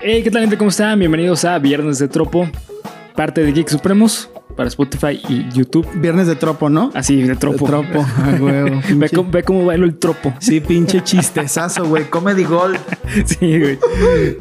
Hey, ¿qué tal gente? ¿Cómo están? Bienvenidos a Viernes de Tropo, parte de Geek Supremos para Spotify y YouTube. Viernes de tropo, ¿no? Así, de tropo. De tropo, a huevo. ve, cómo, ve cómo bailo el tropo. Sí, pinche chistezazo, güey. Comedy Gold. Sí, güey.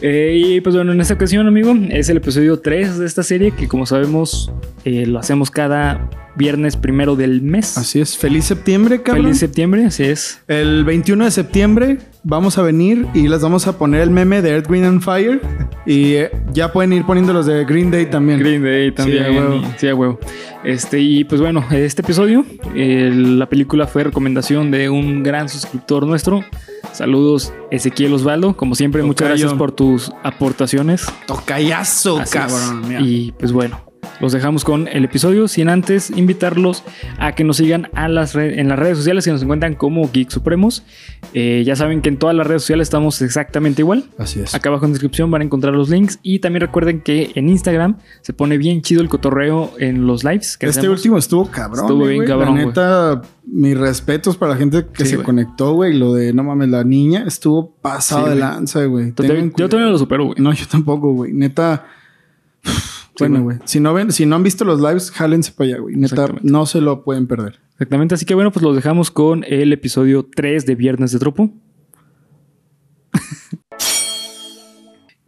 Eh, y pues bueno, en esta ocasión, amigo, es el episodio 3 de esta serie que como sabemos eh, lo hacemos cada viernes primero del mes. Así es. Feliz septiembre, cabrón. Feliz septiembre, así es. El 21 de septiembre vamos a venir y les vamos a poner el meme de Earth, Green and Fire. Y eh, ya pueden ir poniendo los de Green Day también. Green Day también. Sí, a huevo. y- Sí, a huevo. Este, y pues bueno, este episodio, eh, la película fue recomendación de un gran suscriptor nuestro. Saludos, Ezequiel Osvaldo. Como siempre, muchas gracias por tus aportaciones. Tocayazo, Así cabrón. mira. Y pues bueno, los dejamos con el episodio sin antes invitarlos a que nos sigan a las re- en las redes sociales que nos encuentran como Geek Supremos. Eh, ya saben que en todas las redes sociales estamos exactamente igual. Así es. Acá abajo en descripción van a encontrar los links y también recuerden que en Instagram se pone bien chido el cotorreo en los lives. Que Este hacemos. último estuvo cabrón. Estuvo eh, bien cabrón, La neta, mis respetos para la gente que Sí, se conectó, güey. Lo de no mames, la niña estuvo pasado Sí, de lanza, güey. Yo también lo supero, güey. No, yo tampoco, güey. Neta. Bueno, güey. Si no ven, si no han visto los lives, jálense para allá, güey. Neta, no se lo pueden perder. Exactamente, así que bueno, pues los dejamos con el episodio 3 de Viernes de Tropo.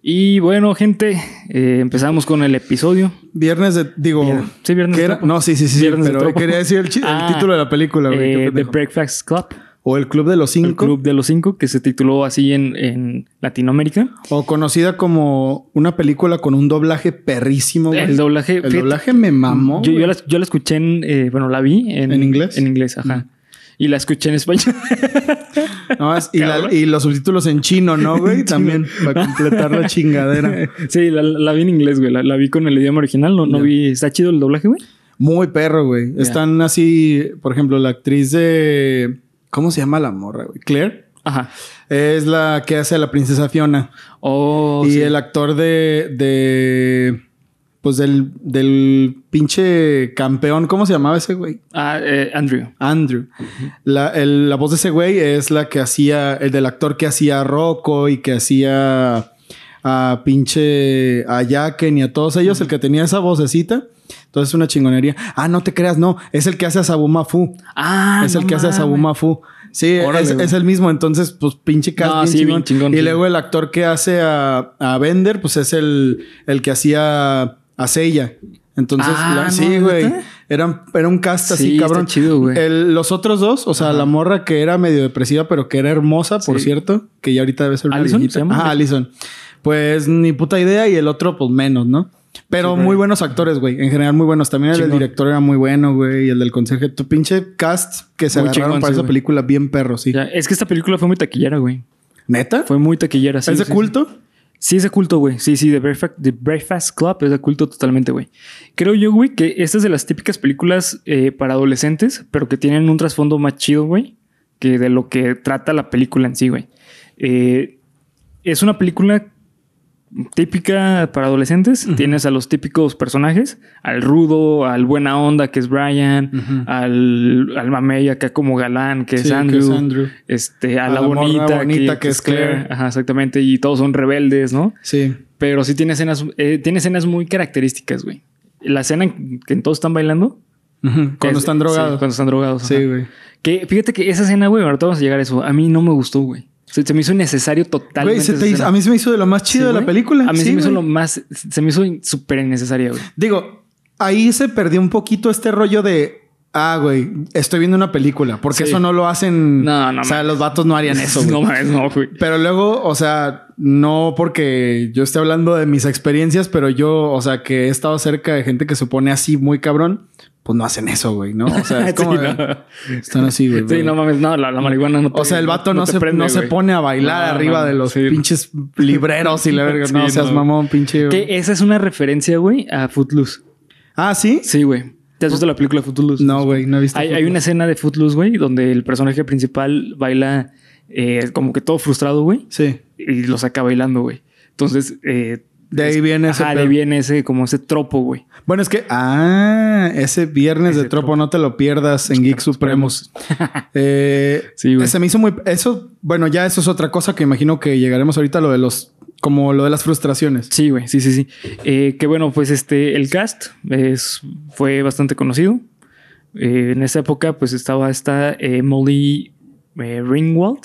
y bueno, gente, eh, empezamos con el episodio. Viernes de, digo, Vier- sí, Viernes ¿qué de? Tropo. No, sí, sí, sí. Viernes pero quería decir el, Ah, título de la película, güey. Eh, The. Breakfast Club, o el Club de los el Cinco. Club de los Cinco, que se tituló así en, en Latinoamérica. O conocida como una película con un doblaje perrísimo, güey. El doblaje, El fíjate, doblaje me mamó. Yo, yo la, yo la escuché en, eh, bueno, la vi en, ¿En inglés? En inglés, ajá. Y la escuché en español. No, es- y, la- y los subtítulos en chino, ¿no, güey? También para completar la chingadera. sí, la, la vi en inglés, güey. La, la vi con el idioma original. No, no vi. ¿Está chido el doblaje, güey? Muy perro, güey. Están así, por ejemplo, la actriz de. ¿Cómo se llama la morra, güey? Claire. Ajá. Es la que hace a la princesa Fiona. Oh, y sí. el actor de. de pues del, del pinche campeón. ¿Cómo se llamaba ese güey? Ah, eh, Andrew. Andrew. la, el- la voz de ese güey es la que hacía. El del actor que hacía a Rocco y que hacía a pinche. a Jacken y a todos ellos. El que tenía esa vocecita. Entonces es una chingonería. Ah, no te creas, no. Es el que hace a Sabumafu. Ah, es el que hace a. Sabumafu. Sí, Órale, es, el mismo. Entonces, pues pinche cast No, sí, chingón. bien chingón, Y luego el actor que hace a, a Bender, pues es el, el que hacía a Seiya. Entonces, Ah, la- ¿no? sí, güey. Era, era un cast así, Sí, está cabrón. chido, güey. El- los otros dos, o sea, la morra que era medio depresiva, pero que era hermosa, por Sí. cierto, que ya ahorita debe ser una viejita. Ajá, Allison. Pues ni puta idea y el otro, pues menos, ¿no? Pero Sí, muy buenos actores, güey. En general, muy buenos. También el del director era muy bueno, güey. Y el del conserje. Tu pinche cast que se Muy agarraron chingón, para sí, esa güey. película, bien perro, sí. Ya, es que esta película fue muy taquillera, güey. ¿Neta? Fue muy taquillera. Sí, ¿Es de sí, culto? Sí, es de culto, güey. Sí, sí, The Breakfast, The Breakfast Club es de culto totalmente, güey. Creo yo, güey, que esta es de las típicas películas eh, para adolescentes, pero que tienen un trasfondo más chido, güey, que de lo que trata la película en sí, güey. Eh, es una película típica para adolescentes. Tienes a los típicos personajes, al rudo, al buena onda, que es Brian, Ujú. al, al mamey acá como galán, que, Sí, es, que Andrew, es Andrew. este, a, A la, bonita, bonita, que es Claire. Ajá, exactamente. Y todos son rebeldes, ¿no? Sí. Pero sí tiene escenas, eh, tiene escenas muy características, güey. La escena en que todos están bailando. Cuando es- están drogados. sí, cuando están drogados. Sí, güey. Que fíjate que esa escena, güey, ahorita vamos a llegar a eso. A mí no me gustó, güey. Se, se me hizo innecesario totalmente. Güey, se esa te hizo- escena. a mí se me hizo de lo más Sí, chido de la película. A mí Sí, se me hizo lo más. Se me hizo súper innecesaria, güey. Digo, ahí se perdió un poquito este rollo de. Ah, güey, estoy viendo una película. Porque Sí. eso no lo hacen. No, no O sea, los vatos no harían eso. güey. no mames, no, güey. Pero luego, o sea, no porque yo esté hablando de mis experiencias, pero yo, o sea, que he estado cerca de gente que se pone así muy cabrón, pues no hacen eso, güey, ¿no? O sea, es como. Sí, de- no. Están así, güey. Sí, güey. no mames, no, la, la marihuana no te- O sea, el vato no, se, prende, no se pone a bailar arriba de los sí. pinches libreros y la verga. Sí, no, seas mamón, pinche. Que esa es una referencia, güey, a Footloose. Ah, ¿sí? Sí, güey. ¿Te has visto la película Footloose? No, güey, no he visto. Hay, una escena de Footloose, güey, donde el personaje principal baila eh, como que todo frustrado, güey, Sí. y lo saca bailando, güey. Entonces, eh, De ahí viene ese Ajá, de ahí viene ese, como ese tropo, güey. Bueno, es que, ah, ese viernes Ese de tropo, tropo. no te lo pierdas en Geek Supremos. Eh, Sí, güey. Se me hizo muy. Eso, bueno, ya eso es otra cosa que imagino que llegaremos ahorita a lo de los. Como lo de las frustraciones. Sí, güey, sí, sí, sí. Eh, que bueno, pues este, el cast es, fue bastante conocido. Eh, en esa época, pues estaba esta Molly Ringwald,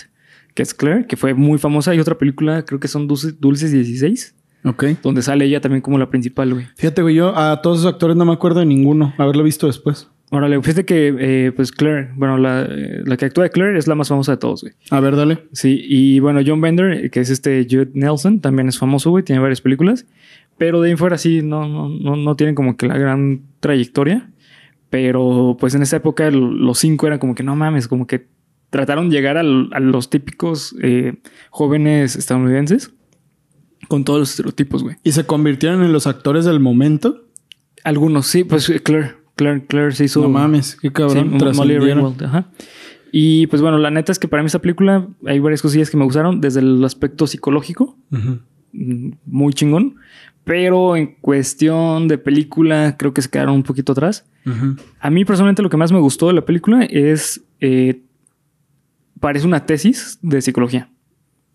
que es Claire, que fue muy famosa. Hay otra película, creo que son Dulces, Dulces 16, Ok. donde sale ella también como la principal, güey. Fíjate, güey, yo a todos esos actores no me acuerdo de ninguno. Haberlo visto después. Órale, fíjate que, eh, pues Claire, bueno, la, eh, la que actúa de Claire es la más famosa de todos, güey. A ver, dale. Sí, y bueno, John Bender, que es este Jude Nelson, también es famoso, güey, tiene varias películas. Pero de ahí fuera sí, no, no, no, no tienen como que la gran trayectoria. Pero pues en esa época los cinco eran como que no mames, como que trataron de llegar al- a los típicos eh, jóvenes estadounidenses con todos los estereotipos, güey. ¿Y se convirtieron en los actores del momento? Algunos, sí, pues eh, Claire, Claire, Claire se hizo... no mames, qué Sí, cabrón. Mo- Molly. Ringwald, ajá. Y pues bueno, la neta es que para mí esta película hay varias cosillas que me gustaron, desde el aspecto psicológico, mm, muy chingón, pero en cuestión de película creo que se quedaron un poquito atrás. A mí personalmente lo que más me gustó de la película es, eh, parece una tesis de psicología.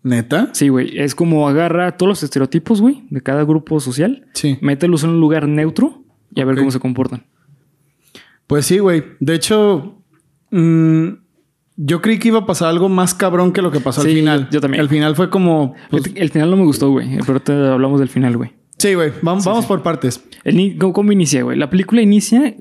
¿Neta? Sí, güey, es como agarra todos los estereotipos, güey, de cada grupo social, Sí. mételos en un lugar neutro y a ver cómo se comportan. Pues sí, güey. De hecho, mm, yo creí que iba a pasar algo más cabrón que lo que pasó Sí, al final. yo también. El final fue como. pues, el final no me gustó, güey, pero ahorita hablamos del final, güey. sí, güey. Vamos, vamos por partes. El ni- ¿cómo, cómo inicia, güey? La película inicia,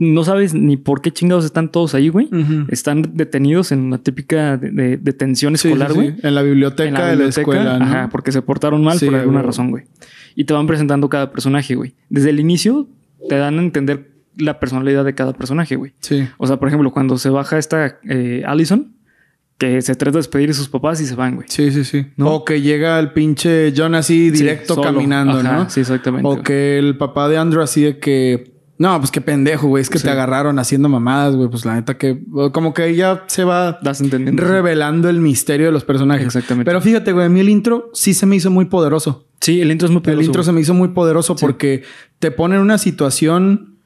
no sabes ni por qué chingados están todos ahí, güey. Están detenidos en una típica de- de- detención Sí, escolar, sí, güey. sí. En la biblioteca En la de la escuela, ¿no? Ajá, porque se portaron mal por alguna güey. razón, güey. Y te van presentando cada personaje, güey. Desde el inicio te dan a entender la personalidad de cada personaje, güey. Sí. O sea, por ejemplo, cuando se baja esta eh, Allison, que se trata de despedir de sus papás y se van, güey. Sí, sí, sí. ¿No? O que llega el pinche John así directo Sí, caminando, Ajá, ¿no? Sí, exactamente. O güey. que el papá de Andrew así de que... No, pues qué pendejo, güey. Es que Sí. te agarraron haciendo mamadas, güey. Pues la neta que... Como que ya se va Das entendiendo. revelando el misterio de los personajes. Exactamente. Pero fíjate, güey. A mí el intro sí se me hizo muy poderoso. Sí, el intro es muy El poderoso, intro güey. se me hizo muy poderoso porque te pone en una situación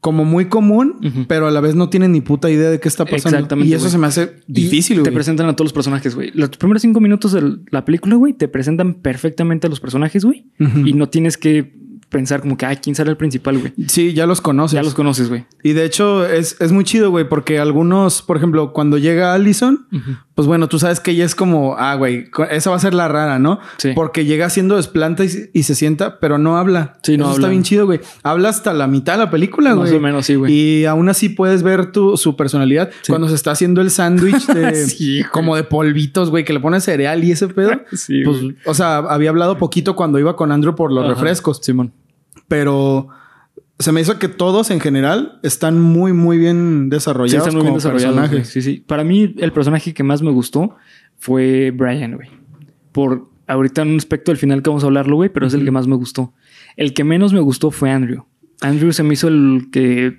como muy común, pero a la vez no tienen ni puta idea de qué está pasando. Exactamente, Y eso güey. se me hace difícil, Te güey. presentan a todos los personajes, güey. Los primeros cinco minutos de la película, güey, te presentan perfectamente a los personajes, güey. Y no tienes que pensar como que, ay, ¿quién será el principal, güey? Sí, ya los conoces. Ya los conoces, güey. Y de hecho es, es muy chido, güey, porque algunos, por ejemplo, cuando llega Allison, pues bueno, tú sabes que ella es como, ah, güey, esa va a ser la rara, ¿no? Sí. Porque llega haciendo desplanta y, se- y se sienta, pero no habla. Sí, no Eso habla. está bien chido, güey. Habla hasta la mitad de la película, güey. Más o menos, sí, güey. Y aún así puedes ver tu, su personalidad Sí. cuando se está haciendo el sándwich de Sí, como de polvitos, güey, que le pone cereal y ese pedo. Sí, pues, o sea, había hablado poquito cuando iba con Andrew por los Ajá. refrescos, Simón. Pero se me hizo que todos en general están muy, muy bien Sí, desarrollados. están muy bien desarrollados. personajes. Sí, sí. Para mí, el personaje que más me gustó fue Brian, güey. Por ahorita en un aspecto del final que vamos a hablarlo, güey, pero es el que más me gustó. El que menos me gustó fue Andrew. Andrew se me hizo el que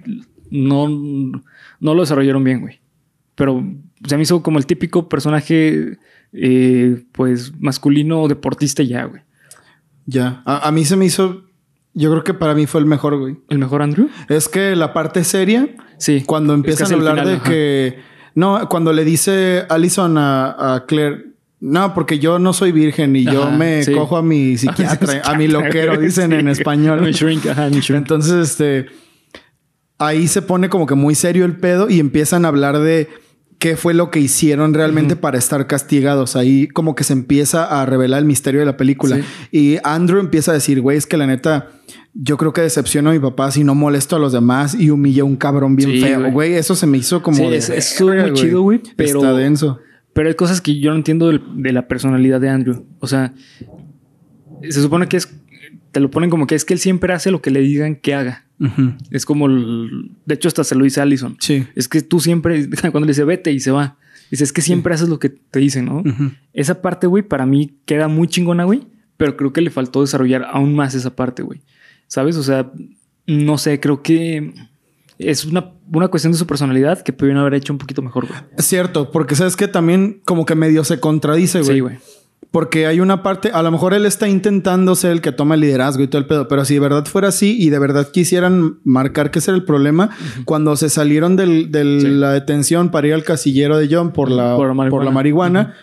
no, no lo desarrollaron bien, güey. Pero se me hizo como el típico personaje, eh, pues, masculino deportista ya, güey. Ya. A, a mí se me hizo. Yo creo que para mí fue el mejor, güey. ¿El mejor Andrew? Es que la parte seria, Sí. cuando empiezan a hablar final, de ajá. que. No, cuando le dice Allison a, a Claire. No, porque yo no soy virgen y yo me sí. cojo a mi psiquiatra, a mi loquero, dicen en español. Mi shrink, ajá, mi shrink. Entonces, este. Ahí se pone como que muy serio el pedo y empiezan a hablar de qué fue lo que hicieron realmente para estar castigados. Ahí como que se empieza a revelar el misterio de la película. Sí. Y Andrew empieza a decir, güey, es que la neta, yo creo que decepciono a mi papá si no molesto a los demás y humilla a un cabrón bien Sí, feo. güey. Güey, eso se me hizo como. Sí, de es- verga, muy chido, güey, pero- Está denso. Pero hay cosas que yo no entiendo del- de, la personalidad de Andrew. O sea, se supone que es. Te lo ponen como que es que él siempre hace lo que le digan que haga. Es como. el- de hecho, hasta se lo dice Allison. Sí. Es que tú siempre. Cuando le dice vete y se va. Dice, es que siempre haces lo que te dicen, ¿no? Esa parte, güey, para mí queda muy chingona, güey. Pero creo que le faltó desarrollar aún más esa parte, güey. ¿Sabes? O sea, no sé, creo que es una, una cuestión de su personalidad que pudieron haber hecho un poquito mejor, güey. Es cierto, porque sabes que también como que medio se contradice, güey. Sí, güey. Porque hay una parte, a lo mejor él está intentando ser el que toma el liderazgo y todo el pedo, pero si de verdad fuera así y de verdad quisieran marcar que ese era el problema, cuando se salieron de la detención para ir al casillero de John por la, Por la marihuana. por la marihuana,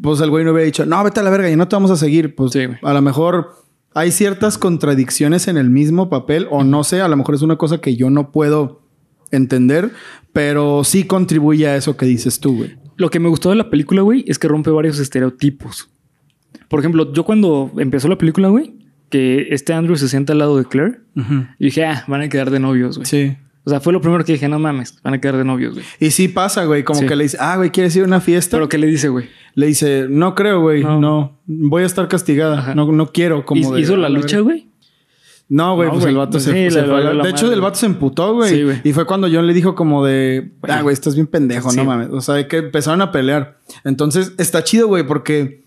pues el güey no hubiera dicho, no, vete a la verga y no te vamos a seguir. Pues Sí, a lo mejor hay ciertas contradicciones en el mismo papel, o no sé, a lo mejor es una cosa que yo no puedo entender, pero sí contribuye a eso que dices tú, güey. Lo que me gustó de la película, güey, es que rompe varios estereotipos. Por ejemplo, yo cuando empezó la película, güey, que este Andrew se sienta al lado de Claire, y dije, ah, van a quedar de novios, güey. Sí. O sea, fue lo primero que dije, no mames, van a quedar de novios, güey. Y sí pasa, güey, como Sí. que le dice, ah, güey, ¿quieres ir a una fiesta? Pero ¿qué le dice, güey? Le dice, no creo, güey, no. No. voy a estar castigada, Ajá. no, no quiero. Como ¿Hizo de, hizo la "A lucha, verga". güey? No, güey, No, pues el vato se, Sí, se fue la- valió la De hecho, madre. el vato se emputó, güey. Sí, güey. y fue cuando John le dijo como de, ah, Güey. güey, estás bien pendejo, Sí. no mames. O sea, que empezaron a pelear. Entonces, está chido, güey, porque...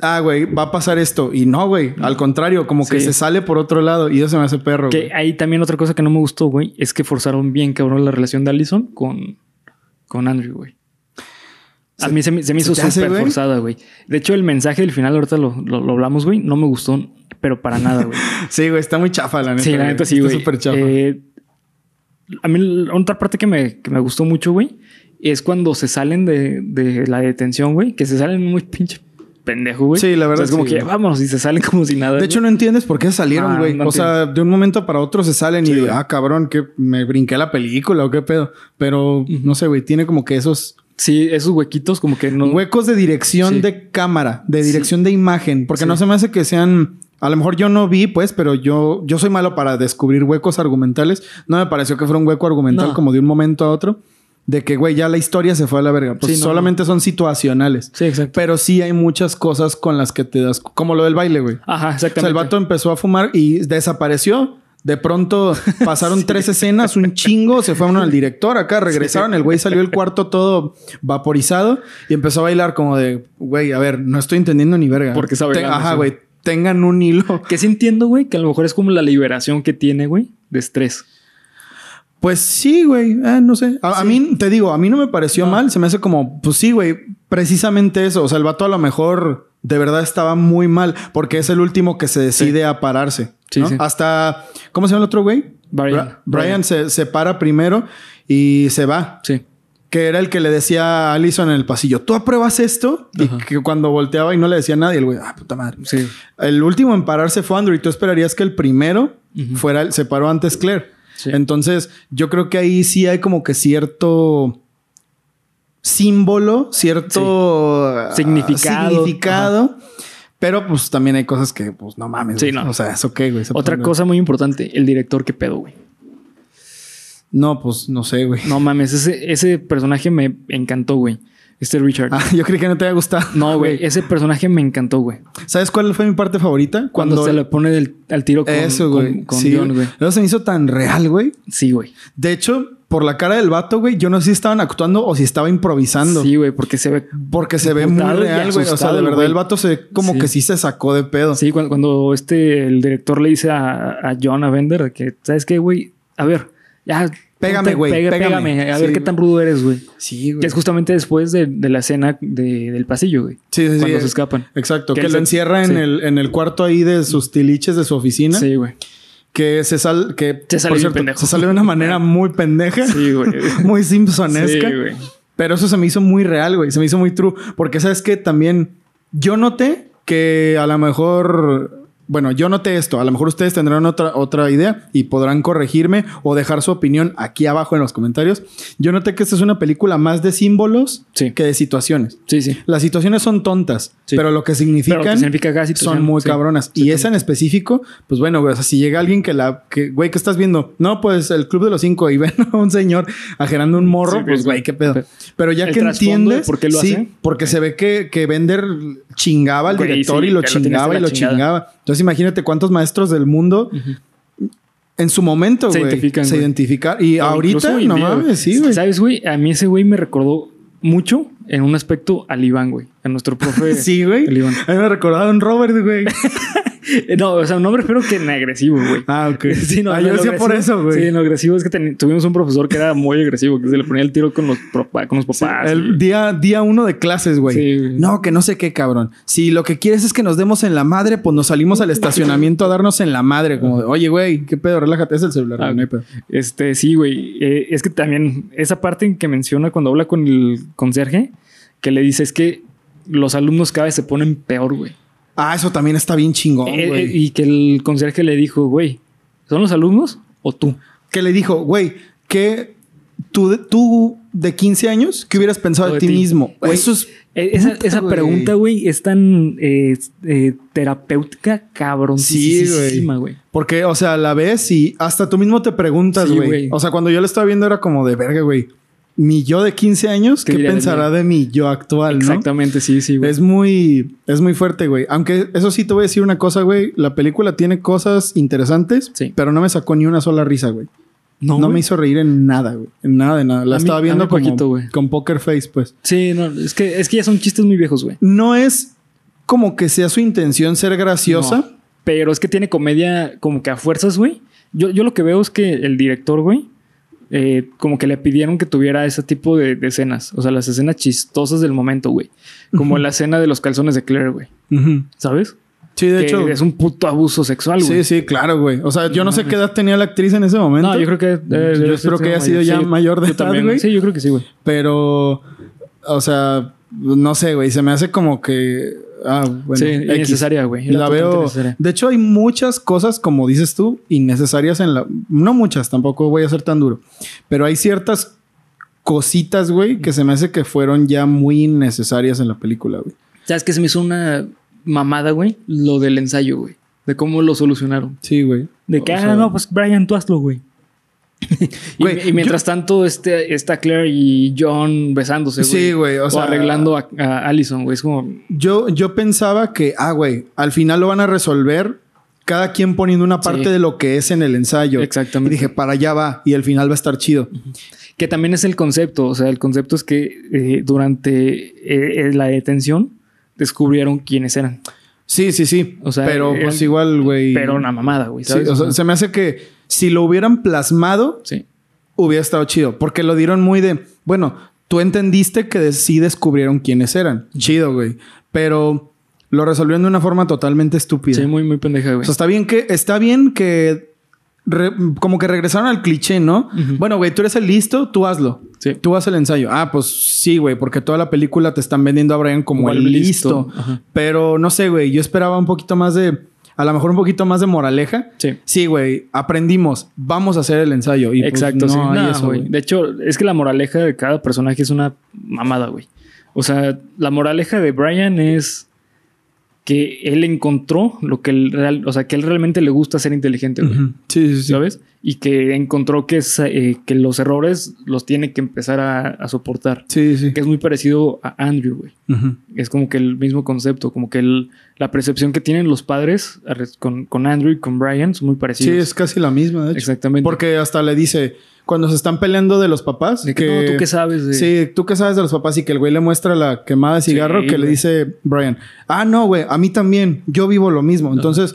Ah, güey, va a pasar esto. Y no, güey. Al contrario, como que se sale por otro lado. Y eso se me hace perro, güey. Que ahí también otra cosa que no me gustó, güey, es que forzaron bien cabrón la relación de Allison con, con Andrew, güey. A mí se, me- se me ¿se hizo súper forzada, güey. De hecho, el mensaje del final, ahorita lo, lo- lo hablamos, güey, no me gustó, pero para nada, güey. Sí, güey, está muy chafa, la neta. sí, la neta sí, Está güey. súper chafa. Eh, a mí, otra parte que me, que me gustó mucho, güey, es cuando se salen de, de la detención, güey, que se salen muy pinche pendejo, güey. Sí, la verdad O sea, es como sí, que vámonos y se salen como si nada. De hecho, no entiendes por qué salieron, Ah, güey. no o sea, de un momento para otro se salen Sí, y, güey. ah, cabrón, que me brinqué la película o qué pedo. Pero, no sé, güey, tiene como que esos sí, esos huequitos como que no. huecos de dirección Sí. de cámara, de dirección de imagen. Porque no se me hace que sean... A lo mejor yo no vi, pues, pero yo, yo soy malo para descubrir huecos argumentales. No me pareció que fuera un hueco argumental No. como de un momento a otro. De que, güey, ya la historia se fue a la verga. Pues Sí, no, solamente son situacionales. Sí, exacto. Pero sí hay muchas cosas con las que te das... Como lo del baile, güey. Ajá, O exactamente. sea, el vato empezó a fumar y desapareció. De pronto pasaron tres escenas, un chingo, se fue uno al director acá, regresaron, el güey salió del cuarto todo vaporizado y empezó a bailar como de, güey, a ver, no estoy entendiendo ni verga. Porque está Te- Ajá, güey, tengan un hilo. Que sí entiendo, güey, que a lo mejor es como la liberación que tiene, güey, de estrés. Pues sí, güey, eh, no sé. A, mí, te digo, a mí no me pareció No. mal, se me hace como, pues sí, güey, precisamente eso. O sea, el vato a lo mejor de verdad estaba muy mal porque es el último que se decide a pararse. Sí, ¿no? sí. Hasta, ¿cómo se llama el otro güey? Brian. Brian se, se para primero y se va. Sí. Que era el que le decía a Allison en el pasillo, ¿tú apruebas esto? Y que cuando volteaba y no le decía a nadie, el güey, ah, puta madre. Sí. El último en pararse fue Andrew y tú esperarías que el primero fuera, el- se paró antes Claire. Sí. Entonces, yo creo que ahí sí hay como que cierto símbolo, cierto ah, Significado. significado. Pero pues también hay cosas que, pues no mames. Sí, no. O sea, es ok, güey. Otra pone- cosa muy importante, el director, qué pedo, güey. No, pues no sé, güey. No mames, ese, ese personaje me encantó, güey. Este Richard. Ah, yo creí que no te había gustado. no, güey, ese personaje me encantó, güey. ¿Sabes cuál fue mi parte favorita? Cuando, se le pone del- al tiro con, Eso, güey. con sí, John, güey. Eso se me hizo tan real, güey. Sí, güey. De hecho, por la cara del vato, güey, yo no sé si estaban actuando o si estaba improvisando. Sí, güey, porque se ve. Porque se ve muy real, güey. O sea, de verdad el vato se ve como Sí. que sí se sacó de pedo. Sí, cuando, cuando este, el director le dice a, a John, a Bender, que, ¿sabes qué, güey? A ver, ya. Pégame, güey, pégame. pégame. A Sí, ver qué tan rudo eres, güey. Sí, güey. Que es justamente después de, de la escena de- del pasillo, güey. Sí, sí, sí. Cuando se escapan. Exacto. Que Que, lo encierra en, el, en el cuarto ahí de sus tiliches de su oficina. Sí, güey. Que se sale... Que, Se sale por cierto, pendejo. Se sale de una manera muy pendeja. Sí, güey. muy simpsonesca. Sí, güey. Pero eso se me hizo muy real, güey. Se me hizo muy true. Porque, ¿sabes qué? También yo noté que a lo mejor... Bueno, yo noté esto. A lo mejor ustedes tendrán otra, otra idea y podrán corregirme o dejar su opinión aquí abajo en los comentarios. Yo noté que esta es una película más de símbolos Sí. que de situaciones. Sí, sí. Las situaciones son tontas, Sí. pero lo que significan que significa son muy sí. cabronas. Y esa en específico, pues bueno, güey, o sea, si llega alguien que la, que, güey, ¿qué estás viendo? No, pues el Club de los Cinco y ven a un señor ajerando un morro, pues güey, qué pedo. Pero- ya el que entiendes, por qué lo hace. porque se ve que, que Bender chingaba al director y lo chingaba y lo chingada. chingaba. Entonces imagínate cuántos maestros del mundo en su momento, Se güey, identifican, se güey. identifican. Y O ahorita, no día, mames, sí, güey. ¿Sabes, güey? A mí ese güey me recordó mucho en un aspecto al Iván, güey. A nuestro profe. Sí, güey. A mí me recordaba un Robert, güey. No, o sea, no me refiero que en agresivo, güey. Ah, ok. Sí, no, ah, yo decía por eso, güey. Sí, en lo agresivo es que ten- tuvimos un profesor que era muy agresivo, que se le ponía el tiro con los, propa- con los Sí, papás. el día, día uno de clases, güey. Sí. No, que no sé qué, cabrón. Si lo que quieres es que nos demos en la madre, pues nos salimos al estacionamiento a darnos en la madre. Como de, oye, güey, qué pedo, relájate, es el celular. Ah, no hay pedo. Este, sí, güey. Eh, es que también esa parte que menciona cuando habla con el conserje, que le dice es que los alumnos cada vez se ponen peor, güey. Ah, eso también está bien chingón, Eh, güey. eh, y que el conserje le dijo, güey, ¿son los alumnos o tú? que le dijo, güey, que tú, de- tú de 15 años, ¿qué hubieras pensado de, ti mismo? Eso es. Eh, Esa, Puta, esa güey. pregunta, güey, es tan eh, eh, terapéutica, cabrón. Sí, güey. Porque, o sea, la ves y hasta tú mismo te preguntas, güey. güey. o sea, cuando yo lo estaba viendo era como de verga, güey. Mi yo de 15 años, ¿Qué ¿qué, diría de pensará de mi yo actual, no? Exactamente, sí, sí, güey. Es muy, es muy fuerte, güey. Aunque eso sí te voy a decir una cosa, güey. La película tiene cosas interesantes, Sí. pero no me sacó ni una sola risa, güey. No, me hizo reír en nada, güey. En nada de nada. La A estaba viendo como poquito, con poker face, pues. Sí, no, es que, es que ya son chistes muy viejos, güey. No es como que sea su intención ser graciosa. No, pero es que tiene comedia como que a fuerzas, güey. Yo, yo lo que veo es que el director, güey, eh, como que le pidieron que tuviera ese tipo de, de escenas. O sea, las escenas chistosas del momento, güey. Como la escena de los calzones de Claire, güey. ¿Sabes? Sí, de que hecho. es un puto abuso sexual, güey. Sí, sí, claro, güey. O sea, yo no, No sé qué edad tenía la actriz en ese momento. No, yo creo que... eh, Yo espero que haya mayor. sido ya Sí, mayor de edad, güey. Sí, yo creo que sí, güey. Pero, o sea, no sé, güey. Se me hace como que. Ah, bueno. sí, X. innecesaria, güey. La veo. De hecho, hay muchas cosas, como dices tú, innecesarias en la. No muchas, tampoco voy a ser tan duro. Pero hay ciertas cositas, güey, que se me hace que fueron ya muy innecesarias en la película, güey. ¿Sabes qué? Se me hizo una mamada, güey. Lo del ensayo, güey. De cómo lo solucionaron. Sí, güey. De que, O ah, sea, no, pues Brian, tú hazlo, güey. y, Güey, y mientras tanto, este, está Claire y John besándose, güey. Sí, güey, o O, sea- arreglando a, a Allison, güey. Es como. Yo, yo pensaba que, ah, güey, al final lo van a resolver cada quien poniendo una parte Sí. de lo que es en el ensayo. Exactamente. Y dije, para allá va. Y al final va a estar chido. Que también es el concepto. O sea, el concepto es que eh, durante eh, eh, la detención descubrieron quiénes eran. Sí, sí, sí. O sea, pero pues igual, güey. Pero una mamada, güey. Sí, ¿sabes? o sea, Ajá. se me hace que si lo hubieran plasmado, Sí. hubiera estado chido. Porque lo dieron muy de, bueno, tú entendiste que sí descubrieron quiénes eran. Chido, güey. Pero lo resolvieron de una forma totalmente estúpida. Sí, muy, muy pendeja, O güey. sea, está bien que, está bien que re- como que regresaron al cliché, ¿no? Bueno, güey, tú eres el listo, tú hazlo. Sí. Tú haz el ensayo. Ah, pues sí, güey, porque toda la película te están vendiendo a Brian como Como el listo. listo. Pero no sé, güey, yo esperaba un poquito más de, a lo mejor un poquito más de moraleja. Sí. Sí, güey, aprendimos, vamos a hacer el ensayo. Y pues, Exacto, no sí. hay No, eso, güey. güey. De hecho, es que la moraleja de cada personaje es una mamada, güey. O sea, la moraleja de Brian es que él encontró lo que él real, o sea, que él realmente le gusta ser inteligente, güey. Sí, sí, sí. ¿Sabes? Y que encontró que, es, eh, que los errores los tiene que empezar a, a soportar. Sí, sí. Que es muy parecido a Andrew, güey. Ujú. Es como que el mismo concepto, como que el- la percepción que tienen los padres con, con Andrew y con Brian son muy Sí, parecidos. es casi la misma, de hecho. Exactamente. Porque hasta le dice, cuando se están peleando de los papás, De que, no, ¿tú qué sabes? De... Sí, tú qué sabes de los papás y que el güey le muestra la quemada de cigarro Sí, que le dice Brian, ah, no, güey, a mí también, yo vivo lo mismo. Entonces,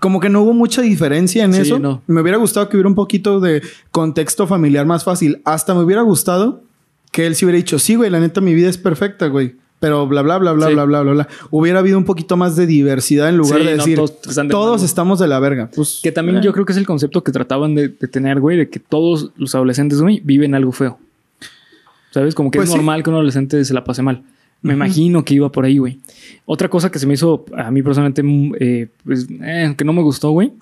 como que no hubo mucha diferencia en Sí, eso. no. Me hubiera gustado que hubiera un poquito de contexto familiar más fácil. Hasta me hubiera gustado que él sí hubiera dicho, sí, güey, la neta, mi vida es perfecta, güey. Pero bla, bla, bla, bla, Sí. bla, bla, bla, bla. Hubiera habido un poquito más de diversidad en lugar Sí, de no, decir, todos están de todos estamos de la verga. Pues, Que también eh. yo creo que es el concepto que trataban de, de tener, güey, de que todos los adolescentes, güey, viven algo feo. ¿Sabes? Como que Pues es sí. normal que un adolescente se la pase mal. Me imagino que iba por ahí, güey. Otra cosa que se me hizo a mí personalmente, mm, eh, pues, eh, que no me gustó, güey,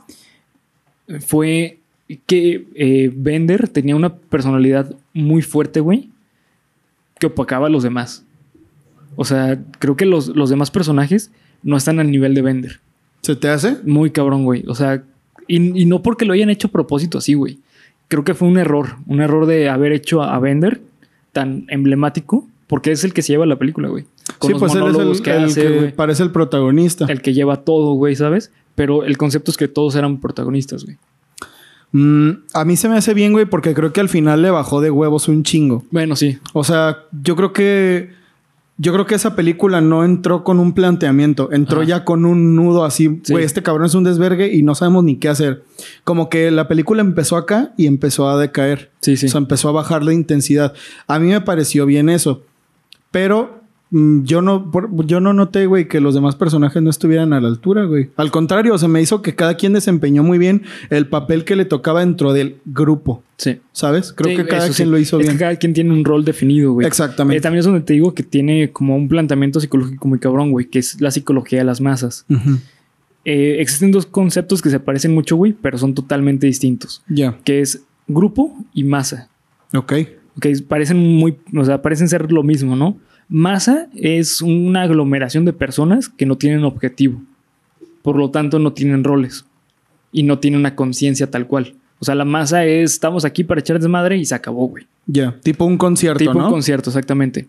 fue que eh, Bender tenía una personalidad muy fuerte, güey, que opacaba a los demás. O sea, creo que los, los demás personajes no están al nivel de Bender. ¿Se te hace? Muy cabrón, güey. O sea, y, y no porque lo hayan hecho a propósito así, güey. Creo que fue un error. Un error de haber hecho a, a Bender tan emblemático. Porque es el que se lleva la película, güey. Con sí, los pues él es el, que el hace, que güey. parece el protagonista. El que lleva todo, güey, ¿sabes? Pero el concepto es que todos eran protagonistas, güey. Mm, a mí se me hace bien, güey, porque creo que al final le bajó de huevos un chingo. Bueno, sí. O sea, yo creo que yo creo que esa película no entró con un planteamiento, entró Ajá. ya con un nudo así, Sí. güey, este cabrón es un desvergue y no sabemos ni qué hacer. Como que la película empezó acá y empezó a decaer. Sí, sí. O sea, empezó a bajar la intensidad. A mí me pareció bien eso. Pero mm, yo no, por- yo no noté, güey, que los demás personajes no estuvieran a la altura, güey. Al contrario, se me hizo que cada quien desempeñó muy bien el papel que le tocaba dentro del grupo. sí. ¿Sabes? Creo Sí, que cada quien sí. lo hizo Es bien. que cada quien tiene un rol definido, güey. Exactamente. Eh, también es donde te digo que tiene como un planteamiento psicológico muy cabrón, güey, que es la psicología de las masas. Eh, existen dos conceptos que se parecen mucho, güey, pero son totalmente distintos, Ya. que es grupo y masa. Ok. Que parecen muy, o sea, parecen ser lo mismo, ¿no? Masa es una aglomeración de personas que no tienen objetivo. Por lo tanto, no tienen roles y no tienen una conciencia tal cual. O sea, la masa es, estamos aquí para echar desmadre y se acabó, güey. Ya. Tipo un concierto, Tipo ¿no? un concierto, exactamente.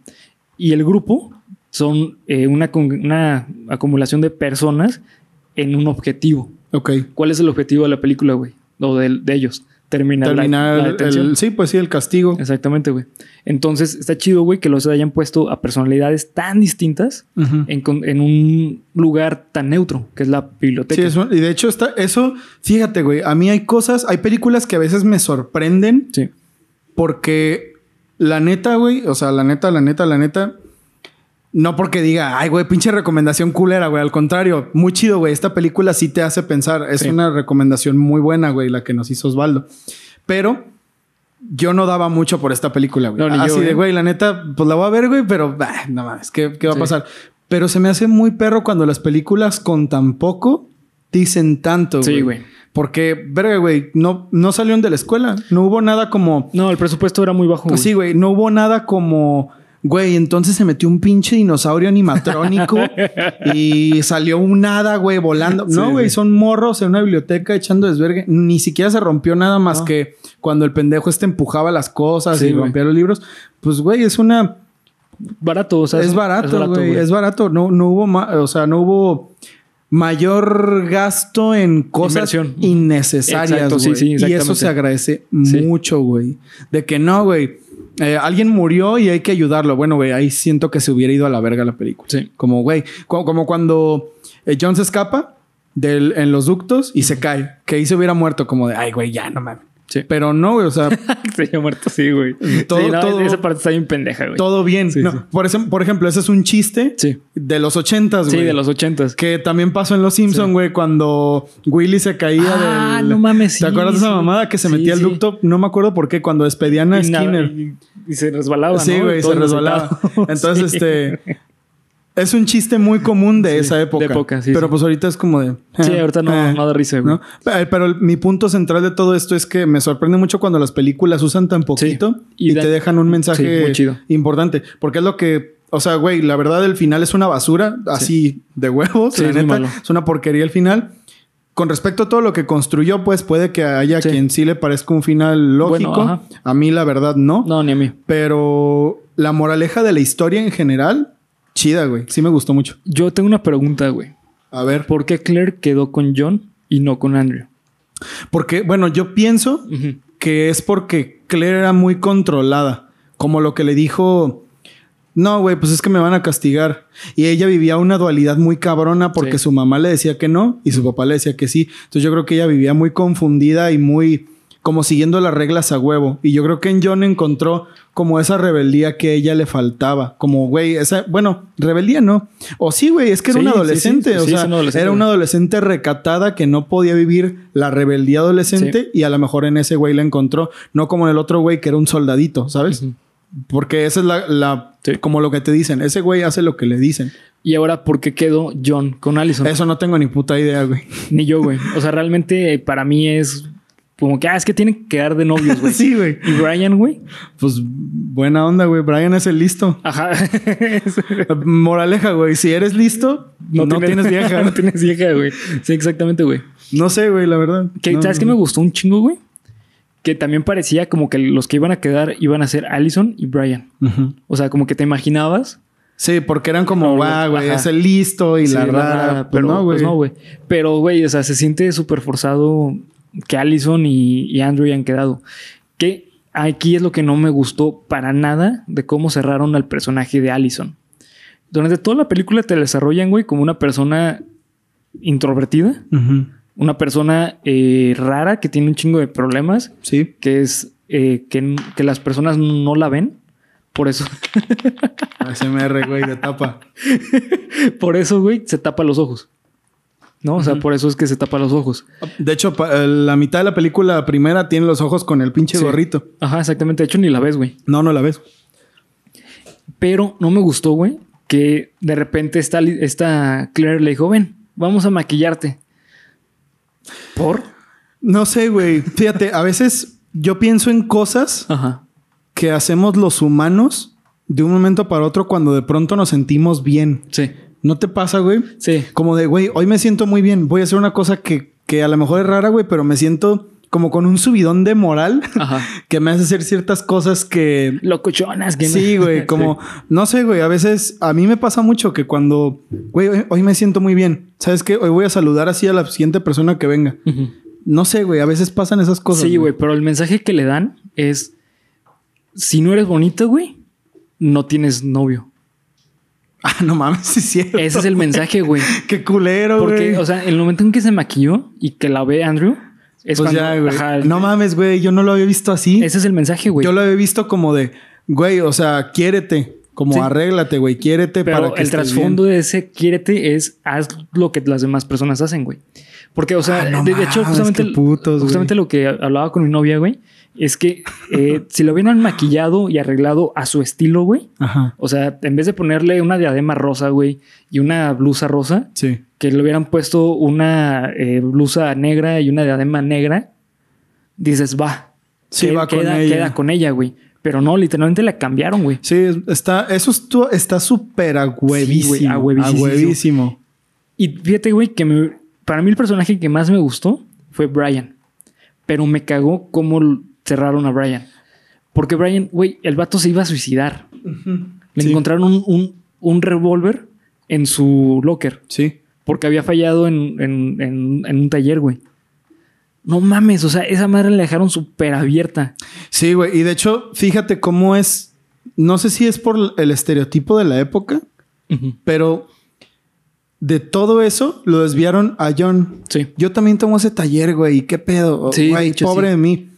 Y el grupo son eh, una, una acumulación de personas en un objetivo. ok. ¿Cuál es el objetivo de la película, güey? O de, de ellos. Terminar, Terminar la, el- detención. el, Sí, pues sí, el castigo. Exactamente, güey. Entonces, está chido, güey, que los hayan puesto a personalidades tan distintas en, un lugar tan neutro, que es la biblioteca. Sí, eso, y de hecho está, eso, fíjate, güey, a mí hay cosas, hay películas que a veces me sorprenden Sí. porque la neta, güey, o sea, la neta, la neta, la neta, no porque diga, ay, güey, pinche recomendación culera, güey, al contrario, muy chido, güey, esta película sí te hace pensar, es Sí. una recomendación muy buena, güey, la que nos hizo Osvaldo, pero yo no daba mucho por esta película, güey. No, yo, Así de, ¿eh? güey, la neta, pues la voy a ver, güey, pero, bah, no mames, ¿qué, qué va Sí. a pasar? Pero se me hace muy perro cuando las películas con tan poco dicen tanto, güey. Sí, güey. Porque, verga, güey, no, no salieron de la escuela. No hubo nada como. No, el presupuesto era muy bajo. Pues sí, güey, no hubo nada como. Güey, entonces se metió un pinche dinosaurio animatrónico y salió un hada, güey, volando. Sí, no, güey, son morros en una biblioteca echando desvergue. Ni siquiera se rompió nada más No. que cuando el pendejo este empujaba las cosas Sí, y rompía los libros. Pues, güey, es una. Barato, o sea. es barato, güey. Es barato. No, no hubo ma- o sea, no hubo mayor gasto en cosas Inversión. innecesarias. Exacto, sí, güey. sí, y eso se agradece mucho, güey. De que no, güey. Eh, alguien murió y hay que ayudarlo. Bueno, güey, ahí siento que se hubiera ido a la verga la película. Sí. Como, güey, como, como cuando eh, John se escapa del, en los ductos y se cae. Que ahí se hubiera muerto como de, ay, güey, ya, no mames. Sí. Pero no, güey, o sea, Se había muerto, sí, güey. Todo- Sí, no, todo- Esa parte está bien pendeja, güey. todo bien. Sí, No, sí. Por, ese- por ejemplo, ese es un chiste Sí. de los ochentas, Sí, güey. de los ochentas. Que también pasó en Los Simpson, güey, cuando Willy se caía Ah, del... no mames, ¿Te sí, acuerdas de esa sí. mamada que se Sí, metía al sí. ducto? No me acuerdo por qué, cuando despedían a Y nada, Skinner. Y, y se resbalaba, sí, güey, se resbalaba. Entonces, Sí. este... Es un chiste muy común de Sí, esa época. de época, sí, Pero sí. pues ahorita es como de... Sí, ahorita no, eh, no da risa, güey. ¿no? Pero, pero el- mi punto central de todo esto es que me sorprende mucho cuando las películas usan tan poquito y y, dan- te dejan un mensaje chido. importante. Porque es lo que, o sea, güey, la verdad el final es una basura, así de huevos, la neta. Es una porquería el final. Con respecto a todo lo que construyó, pues puede que haya quien sí le parezca un final lógico. Bueno, a mí la verdad no. No, ni a mí. Pero la moraleja de la historia en general, chida, güey. Sí me gustó mucho. Yo tengo una pregunta, güey. A ver. ¿Por qué Claire quedó con John y no con Andrew? Porque, bueno, yo pienso que es porque Claire era muy controlada. Como lo que le dijo. No, güey, pues es que me van a castigar. Y ella vivía una dualidad muy cabrona porque Sí. su mamá le decía que no y su papá le decía que sí. Entonces yo creo que ella vivía muy confundida y muy como siguiendo las reglas a huevo. Y yo creo que en John encontró como esa rebeldía que ella le faltaba. Como, güey, esa, bueno, rebeldía no. O sí, güey, es que era Sí, una sí, sí. adolescente. Sí, o sea, adolescente, era una adolescente recatada que no podía vivir la rebeldía adolescente y a lo mejor en ese güey la encontró. No como en el otro güey que era un soldadito, ¿sabes? Ujú. Porque esa es la, la Sí. como lo que te dicen. Ese güey hace lo que le dicen. Y ahora, ¿por qué quedó John con Allison? Eso no tengo ni puta idea, güey. Ni yo, güey. O sea, realmente para mí es como que, ah, es que tienen que quedar de novios, güey. sí, güey. Y Brian, güey. Pues buena onda, güey. Brian es el listo. Ajá. Moraleja, güey. Si eres listo, no, tienes, vieja. no tienes vieja, güey. Sí, exactamente, güey. No sé, güey, la verdad. Que, No, ¿Sabes qué no. me gustó un chingo, güey? Que también parecía como que los que iban a quedar iban a ser Allison y Brian. O sea, como que te imaginabas. Sí, porque eran como, No, va, güey, ajá. es el listo y Sí, la la rara. Pues pero no, güey. pues no, güey. Pero, güey, o sea, se siente súper forzado que Allison y, y Andrew hayan quedado. Que aquí es lo que no me gustó para nada de cómo cerraron al personaje de Allison. durante toda la película te desarrollan, güey, como una persona introvertida, una persona eh, rara que tiene un chingo de problemas, Sí. que es eh, que, que las personas no la ven. Por eso, ASMR, güey, de tapa. por eso, güey, se tapa los ojos. ¿No? O sea, por eso es que se tapa los ojos. De hecho, eh, la mitad de la película primera tiene los ojos con el pinche Sí. gorrito. Ajá, exactamente. De hecho, ni la ves, güey. No, no la ves. Pero no me gustó, güey, que de repente esta, esta Claire le dijo, ven, vamos a maquillarte. ¿Por? No sé, güey. Fíjate, a veces yo pienso en cosas Ajá. que hacemos los humanos de un momento para otro cuando de pronto nos sentimos bien. Sí. ¿No te pasa, güey? Sí. Como de, güey, hoy me siento muy bien. Voy a hacer una cosa que, que a lo mejor es rara, güey, pero me siento como con un subidón de moral Ajá. que me hace hacer ciertas cosas que... Locochonas, que Sí, güey, como... No sé, güey, a veces a mí me pasa mucho que cuando... Güey, hoy, hoy me siento muy bien. ¿Sabes qué? Hoy voy a saludar así a la siguiente persona que venga. No sé, güey, a veces pasan esas cosas. Sí, güey, pero el mensaje que le dan es: si no eres bonito, güey, no tienes novio. Ah, no mames, sí es cierto. Ese es el mensaje, güey. Qué culero, güey. Porque, o sea, el momento en que se maquilló y que la ve Andrew, es pues cuando. ya, güey. ajá, No mames, güey, yo no lo había visto así. Ese es el mensaje, güey. Yo lo había visto como de, güey, o sea, quiérete. Como Sí. arréglate, güey, quiérete Pero para que el estés trasfondo bien. de ese quiérete es haz lo que las demás personas hacen, güey. Porque, o sea, Ah, no de, de hecho, justamente, putos, justamente lo que hablaba con mi novia, güey, es que eh, si lo hubieran maquillado y arreglado a su estilo, güey, Ajá. o sea, en vez de ponerle una diadema rosa, güey, y una blusa rosa, Sí. que le hubieran puesto una eh, blusa negra y una diadema negra, dices, va. Sí, que- va con queda, ella. queda con ella, güey. Pero no, literalmente la cambiaron, güey. Sí, está, eso estu- está súper a huevísimo. Sí, güey, a huevísimo. A huevísimo. Y fíjate, güey, que me- para mí el personaje que más me gustó fue Brian. Pero me cagó cómo cerraron a Brian. Porque Brian, güey, el vato se iba a suicidar. Le Sí. encontraron un, un, un revólver en su locker. Sí. Porque había fallado en, en- en- en un taller, güey. No mames, o sea, esa madre la dejaron súper abierta. Sí, güey. Y de hecho, fíjate cómo es. No sé si es por el estereotipo de la época, pero de todo eso lo desviaron a John. Sí. Yo también tomo ese taller, güey. ¿y ¿Qué pedo? Sí, Güey, hecho, pobre sí. de mí.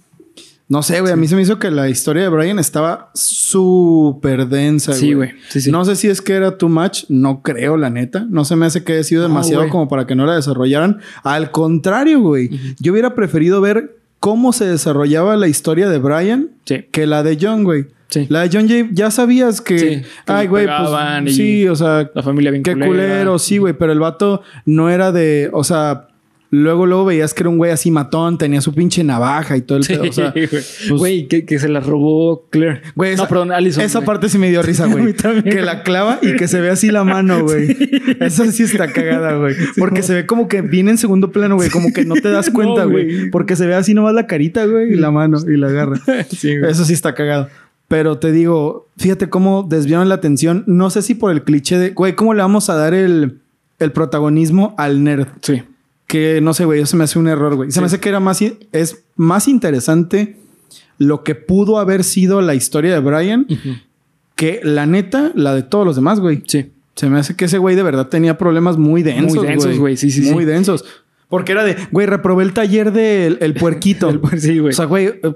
No sé, güey. A mí se me hizo que la historia de Brian estaba súper densa, Sí, güey. Sí, sí. No sé si es que era too much. No creo, la neta. No se me hace que haya sido demasiado como para que no la desarrollaran. Al contrario, güey. Yo hubiera preferido ver cómo se desarrollaba la historia de Brian que la de John, güey. Sí. La de John Jay ya sabías que... Sí, que ay, güey, pues... Sí, o sea... La familia bien Qué culera. culero, sí, güey. Pero el vato no era de... O sea... Luego, luego veías que era un güey así matón. Tenía su pinche navaja y todo el Sí, pedo. O sea, güey. pues- Güey, que, que se la robó Claire. Güey, no, esa- perdón, Alison. Esa güey. parte sí me dio risa, güey. que la clava y que se ve así la mano, güey. Esa sí está cagada, güey. Porque se ve como que viene en segundo plano, güey. Como que no te das cuenta, No, güey. güey. Porque se ve así nomás la carita, güey, y la mano y la agarra. Sí, güey. Eso sí está cagado. Pero te digo, fíjate cómo desviaron la atención. No sé si por el cliché de, güey, ¿cómo le vamos a dar el, el protagonismo al nerd? Sí. Que no sé, güey, eso se me hace un error, güey. Se me hace que era más, es más interesante lo que pudo haber sido la historia de Brian que la neta, la de todos los demás, güey. Sí. Se me hace que ese güey de verdad tenía problemas muy densos, Muy densos, güey. Sí, sí, Muy sí. densos. Porque era de, güey, reprobé el taller del el puerquito. El sí, güey. O sea, güey, eh,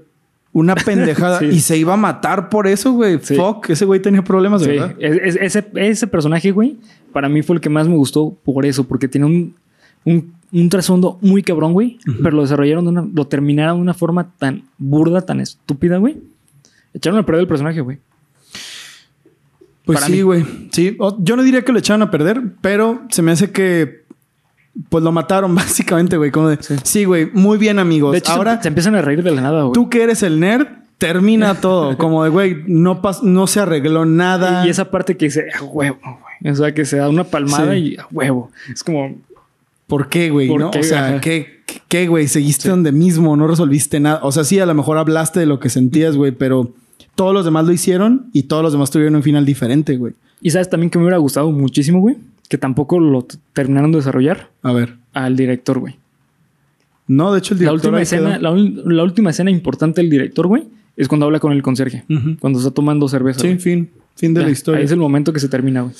una pendejada. Sí. Y se iba a matar por eso, güey. Sí. Fuck, ese güey tenía problemas, Sí, ¿verdad? es- es- ese, ese personaje, güey, para mí fue el que más me gustó por eso, porque tiene un, un, un trasfondo muy cabrón, güey, pero lo desarrollaron de una, lo terminaron de una forma tan burda, tan estúpida, güey. Echaron a perder el personaje, güey. Pues Para sí, mí. güey. Sí. Yo no diría que lo echaron a perder, pero se me hace que. Pues lo mataron, básicamente, güey. Como de. Sí. Sí, güey. Muy bien, amigos. De hecho, Ahora, se, empiezan a reír de la nada, güey. tú que eres el nerd, termina todo. Como de, güey, no, pas- no se arregló nada. Y esa parte que dice, a huevo, güey. O sea, que se da una palmada Sí. y a huevo. Es como, ¿Por qué, güey? ¿Por ¿no? qué? O sea, Ajá. ¿qué, qué, güey? Seguiste donde mismo, no resolviste nada. O sea, sí, a lo mejor hablaste de lo que sentías, güey, pero todos los demás lo hicieron y todos los demás tuvieron un final diferente, güey. y sabes también que me hubiera gustado muchísimo, güey, que tampoco lo terminaron de desarrollar A ver. al director, güey. No, de hecho, el La director última ahí escena, la, la última escena importante del director, güey, es cuando habla con el conserje. Cuando está tomando cerveza. Sí, fin. Fin de Ya, la historia. Ahí es el momento que se termina, güey.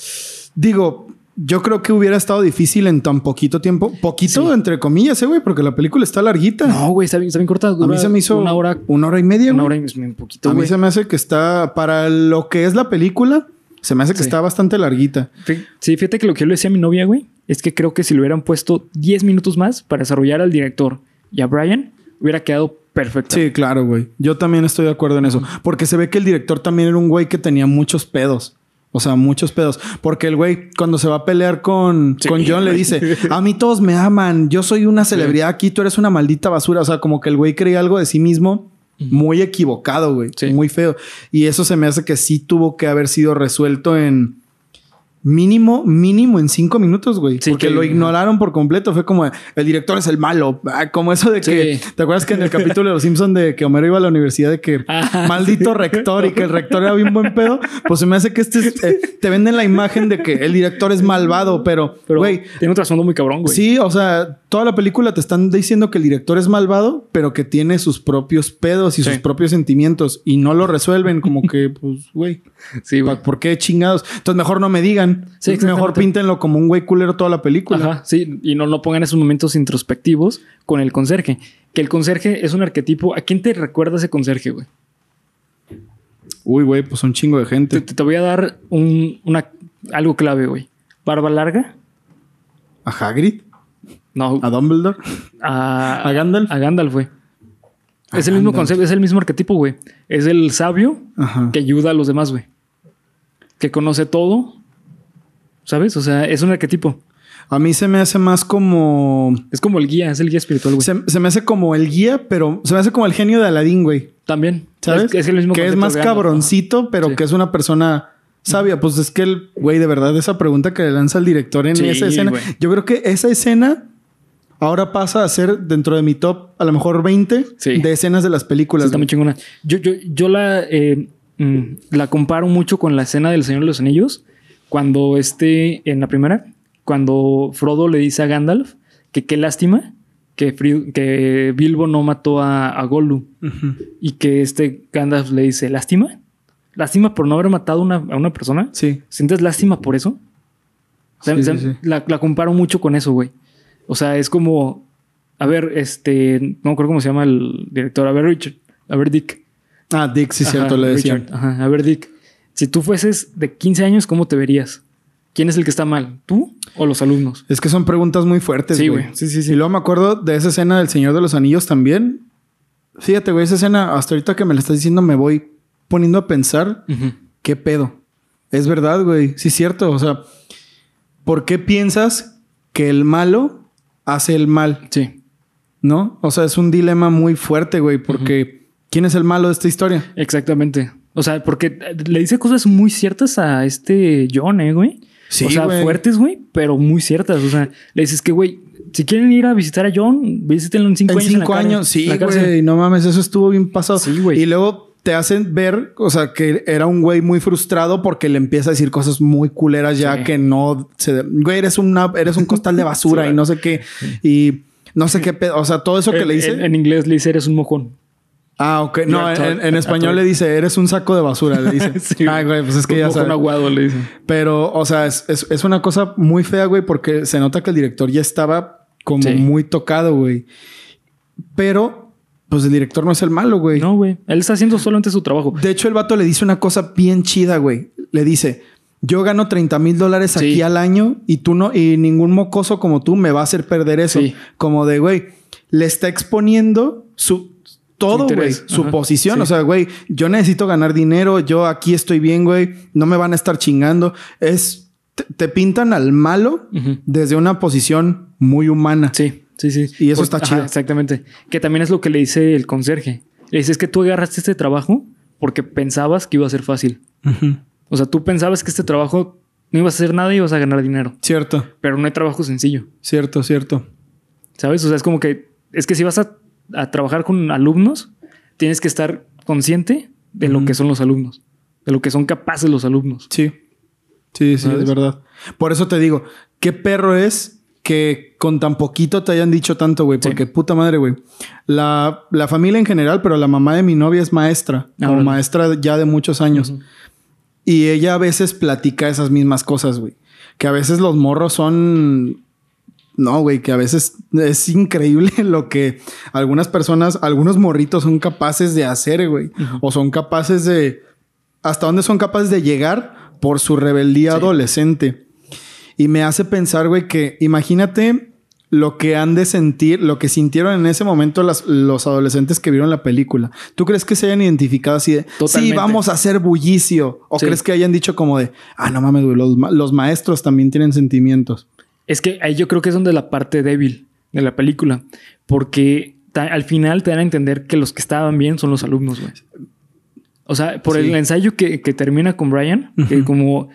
Digo, yo creo que hubiera estado difícil en tan poquito tiempo. Poquito, Sí. entre comillas, eh, güey, porque la película está larguita. No, güey, está bien, está bien corta. a mí se me hizo una hora, una hora y media, una hora y un poquito, A mí se me hace que está, para lo que es la película, se me hace que Sí. está bastante larguita. Sí, fíjate que lo que yo le decía a mi novia, güey, es que creo que si le hubieran puesto 10 minutos más para desarrollar al director y a Brian, hubiera quedado perfecto. Sí, claro, güey. Yo también estoy de acuerdo en eso. Porque se ve que el director también era un güey que tenía muchos pedos. O sea, muchos pedos. Porque el güey, cuando se va a pelear con, Sí, con John, le dice: A mí todos me aman. Yo soy una celebridad aquí. Tú eres una maldita basura. O sea, como que el güey creía algo de sí mismo muy equivocado, güey. Sí. Muy feo. Y eso se me hace que sí tuvo que haber sido resuelto en. Mínimo, mínimo en cinco minutos, güey. Sí, porque que- lo ignoraron por completo. Fue como el director es el malo. Ah, Como eso de que. Sí. ¿Te acuerdas que en el capítulo de Los Simpsons de que Homero iba a la universidad de que Ah, maldito rector y que el rector era bien buen pedo? Pues se me hace que este es- eh, te venden la imagen de que el director es malvado, pero, pero güey, tiene un trasfondo muy cabrón, güey. sí, o sea, toda la película te están diciendo que el director es malvado, pero que tiene sus propios pedos y sus propios sentimientos y no lo resuelven, como que, pues, güey, Sí, güey. ¿pa- ¿por qué chingados? Entonces mejor no me digan. Sí, mejor píntenlo como un güey culero toda la película. Ajá, sí, y no, no pongan esos momentos introspectivos con el conserje. Que el conserje es un arquetipo. ¿A quién te recuerda ese conserje, güey? Uy, güey, pues un chingo de Te, gente. te- te voy a dar un, una, algo clave, güey. Barba larga. ¿A Hagrid? No, ¿A Dumbledore? a, ¿A Gandalf? A Gandalf, güey. Es el mismo concepto, es el mismo arquetipo, güey. Es el sabio Ajá. que ayuda a los demás, güey. Que conoce todo. ¿Sabes? O sea, es un arquetipo. A mí se me hace más como... Es como el guía, es el guía espiritual, güey. Se, se me hace como el guía, pero se me hace como el genio de Aladín, güey. También. ¿Sabes? Es, es el mismo que es más cabroncito, pero Sí. que es una persona sabia. Pues es que el güey, de verdad, esa pregunta que le lanza el director en Sí, esa escena. güey. Yo creo que esa escena ahora pasa a ser dentro de mi top, a lo mejor 20 Sí. de escenas de las películas. está muy chingona. Yo, yo, yo la, eh, mm, la comparo mucho con la escena del Señor de los Anillos. Cuando este, en la primera, cuando Frodo le dice a Gandalf que qué lástima que, Fri- que Bilbo no mató a, a Gollum. Y que este Gandalf le dice, ¿lástima? ¿Lástima por no haber matado una- a una persona? Sí. ¿Sientes lástima por eso? O sea, Sí, o sea, sí, sí. La, la comparo mucho con eso, güey. O sea, es como, a ver, este, no me acuerdo cómo se llama el director, a ver, Richard, a ver, Dick. Ah, Dick, sí, Ajá, cierto, le decía. Richard, Ajá, a ver, Dick. Si tú fueses de 15 años, ¿cómo te verías? ¿Quién es el que está mal? ¿Tú o los alumnos? Es que son preguntas muy fuertes, Sí, güey. Sí, sí, sí. Y luego me acuerdo de esa escena del Señor de los Anillos también. Fíjate, güey, esa escena, hasta ahorita que me la estás diciendo, me voy poniendo a pensar. ¿Qué pedo? Es verdad, güey. Sí, es cierto. O sea, ¿por qué piensas que el malo hace el mal? Sí, ¿No? O sea, es un dilema muy fuerte, güey, porque ¿quién es el malo de esta historia? exactamente. O sea, porque le dice cosas muy ciertas a este John, ¿eh, güey? Sí, o sea, güey. fuertes, güey, pero muy ciertas. O sea, le dices que, güey, si quieren ir a visitar a John, visítenlo en cinco En años. en la cinco años, sí, la güey. No mames, eso estuvo bien pasado. Sí, güey. Y luego te hacen ver, o sea, que era un güey muy frustrado porque le empieza a decir cosas muy culeras ya Sí. que no se... Güey, eres, una, eres un costal de basura Sí, y no sé qué. Y no sé qué pedo. O sea, todo eso que En- le dice... En, en inglés le dice, eres un mojón. Ah, ok. No, en, español le dice, eres un saco de basura, le dice. Sí, Ay, güey, pues es que Un ya mojón sabes. aguado le dice. Pero, o sea, es, es- es una cosa muy fea, güey, porque se nota que el director ya estaba como Sí. muy tocado, güey. Pero, pues el director no es el malo, güey. No, güey. Él está haciendo solamente su trabajo. De hecho, el vato le dice una cosa bien chida, güey. Le dice, yo gano 30 mil dólares aquí Sí. al año y tú no, y ningún mocoso como tú me va a hacer perder eso. Como de, güey, le está exponiendo su todo, güey, su Ajá. posición. Sí. O sea, güey, yo necesito ganar dinero, yo aquí estoy bien, güey, no me van a estar chingando. Es, te, te pintan al malo desde una posición muy humana. Sí, sí, sí. Y eso Por- está ajá, chido. Exactamente. Que también es lo que le dice el conserje. Le dice, es que tú agarraste este trabajo porque pensabas que iba a ser fácil. O sea, tú pensabas que este trabajo no ibas a hacer nada y ibas a ganar dinero. Cierto, Pero no hay trabajo sencillo. cierto, cierto. ¿Sabes? O sea, es como que... Es que si vas a, a trabajar con alumnos, tienes que estar consciente de lo que son los alumnos. De lo que son capaces los alumnos. Sí. Sí, sí, ¿Sabes? es verdad. Por eso te digo, ¿qué perro es que con tan poquito te hayan dicho tanto, güey? Sí. Porque puta madre, güey. La, la familia en general, pero la mamá de mi novia es maestra, Ah, como maestra ya de muchos años. Y ella a veces platica esas mismas cosas, güey. Que a veces los morros son no, güey, que a veces es increíble lo que algunas personas, algunos morritos son capaces de hacer, güey. O son capaces de... Hasta dónde son capaces de llegar por su rebeldía adolescente. Y me hace pensar, güey, que imagínate lo que han de sentir, lo que sintieron en ese momento los adolescentes que vieron la película. ¿Tú crees que se hayan identificado así de, sí, vamos a hacer bullicio? ¿O crees que hayan dicho como de, ah, no mames, güey, los, los maestros también tienen sentimientos? Es que ahí yo creo que es donde la parte débil de la película. Porque al final te dan a entender que los que estaban bien son los alumnos, güey. O sea, por el ensayo que, termina con Brian, que como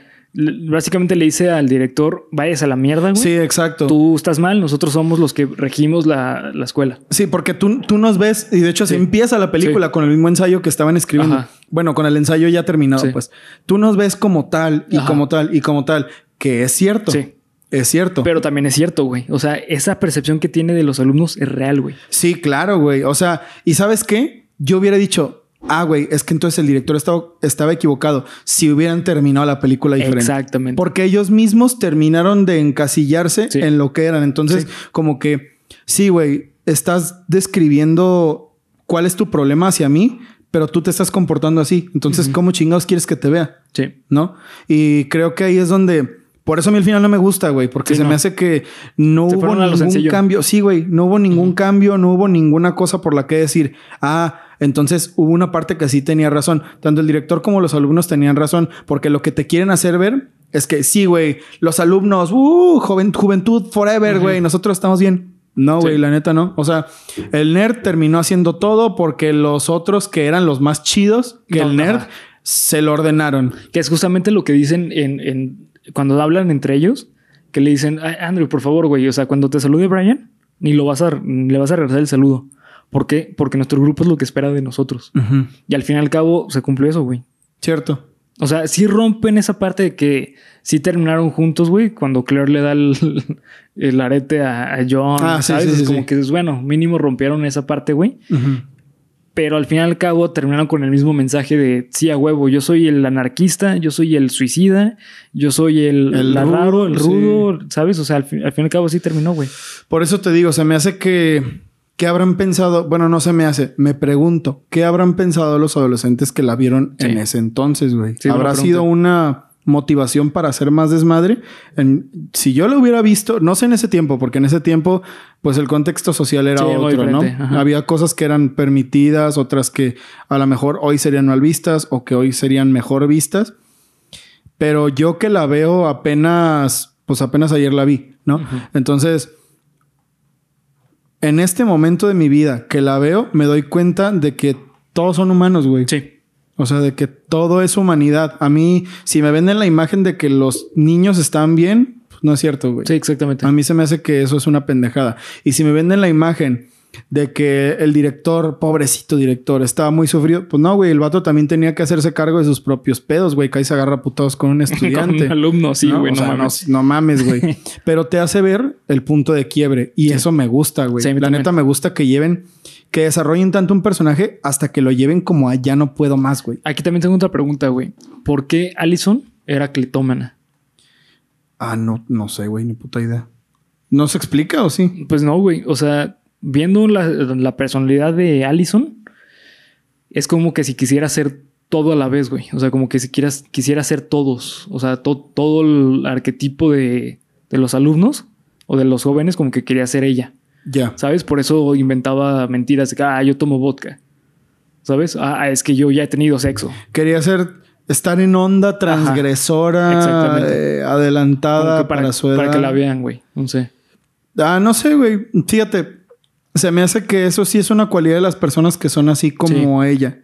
básicamente le dice al director, vayas a la mierda, güey. Sí, exacto. Tú estás mal, nosotros somos los que regimos la, escuela. Sí, porque tú, tú nos ves, y de hecho se empieza la película con el mismo ensayo que estaban escribiendo. Bueno, con el ensayo ya terminado, pues. Tú nos ves como tal, y como tal, y como tal, que es cierto. Sí. Es cierto. Pero también es cierto, güey. O sea, esa percepción que tiene de los alumnos es real, güey. Sí, claro, güey. O sea, ¿y sabes qué? Yo hubiera dicho, ah, güey, es que entonces el director estaba, estaba equivocado si hubieran terminado la película diferente. Exactamente. Porque ellos mismos terminaron de encasillarse en lo que eran. Entonces, como que, sí, güey, estás describiendo cuál es tu problema hacia mí, pero tú te estás comportando así. Entonces, ¿cómo chingados quieres que te vea? Sí. ¿No? Y creo que ahí es donde por eso a mí al final no me gusta, güey, porque se me hace que no hubo ningún cambio. Sí, güey, no hubo ningún cambio, no hubo ninguna cosa por la que decir, ah, entonces hubo una parte que sí tenía razón. Tanto el director como los alumnos tenían razón, porque lo que te quieren hacer ver es que sí, güey, los alumnos, uh, juventud forever, güey, nosotros estamos bien. No, güey, la neta no. O sea, el nerd terminó haciendo todo porque los otros que eran los más chidos que el nerd se lo ordenaron. Que es justamente lo que dicen en cuando hablan entre ellos, que le dicen, Andrew, por favor, güey, o sea, cuando te salude Brian, ni lo vas a, le vas a regresar el saludo. ¿Por qué? Porque nuestro grupo es lo que espera de nosotros. Y al fin y al cabo se cumplió eso, güey. Cierto. O sea, sí rompen esa parte de que sí terminaron juntos, güey, cuando Claire le da el, arete a, John. Ah, ¿sabes? es como que es bueno, mínimo rompieron esa parte, güey. Pero al fin y al cabo terminaron con el mismo mensaje de sí a huevo, yo soy el anarquista, yo soy el suicida, yo soy el, el raro, el rudo, ¿sabes? O sea, al fin, y al cabo sí terminó, güey. Por eso te digo, se me hace que ¿Qué habrán pensado? Bueno, no se me hace. Me pregunto, ¿qué habrán pensado los adolescentes que la vieron en ese entonces, güey? ¿Habrá sido una motivación para hacer más desmadre. si yo lo hubiera visto, no sé en ese tiempo, porque en ese tiempo, pues el contexto social era otro, ¿no? Había cosas que eran permitidas, otras que a lo mejor hoy serían mal vistas o que hoy serían mejor vistas. Pero yo que la veo apenas, pues apenas ayer la vi, ¿no? Entonces, en este momento de mi vida que la veo, me doy cuenta de que todos son humanos, güey. Sí. O sea, de que todo es humanidad. A mí, si me venden la imagen de que los niños están bien, no es cierto, güey. Sí, exactamente. A mí se me hace que eso es una pendejada. Y si me venden la imagen de que el director, pobrecito director, estaba muy sufrido, pues no, güey, el vato también tenía que hacerse cargo de sus propios pedos, güey, que ahí se agarra putados con un estudiante. con un alumno, sí, güey, no, mames. No, mames, güey. Pero te hace ver el punto de quiebre y eso me gusta, güey. la neta me gusta que lleven que desarrollen tanto un personaje hasta que lo lleven como ya no puedo más, güey. Aquí también tengo otra pregunta, güey. ¿Por qué Allison era clitómana? Ah, no, no sé, güey, ni puta idea. ¿No se explica o sí? Pues no, güey. O sea, viendo la, personalidad de Allison, es como que si quisiera ser todo a la vez, güey. O sea, como que si quieras, quisiera ser todos. O sea, todo el arquetipo de, de los alumnos o de los jóvenes, como que quería ser ella. Ya. ¿Sabes? Por eso inventaba mentiras de que, ah, yo tomo vodka. ¿Sabes? Ah, es que yo ya he tenido sexo. Quería ser, estar en onda transgresora, eh, adelantada para, su edad. Para que la vean, güey. No sé. Ah, no sé, güey. Fíjate, se me hace que eso sí es una cualidad de las personas que son así como ella.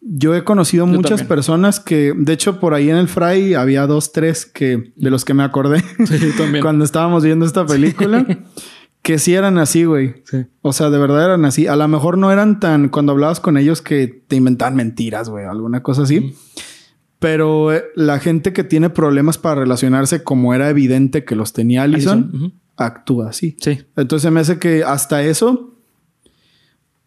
Yo he conocido muchas personas que, de hecho, por ahí en el Fray había dos, tres que de los que me acordé sí, cuando estábamos viendo esta película. que sí eran así, güey. O sea, de verdad eran así. A lo mejor no eran tan cuando hablabas con ellos que te inventaban mentiras, güey, alguna cosa así. Pero eh, la gente que tiene problemas para relacionarse, como era evidente que los tenía Allison, actúa así. Sí. Entonces me hace que hasta eso,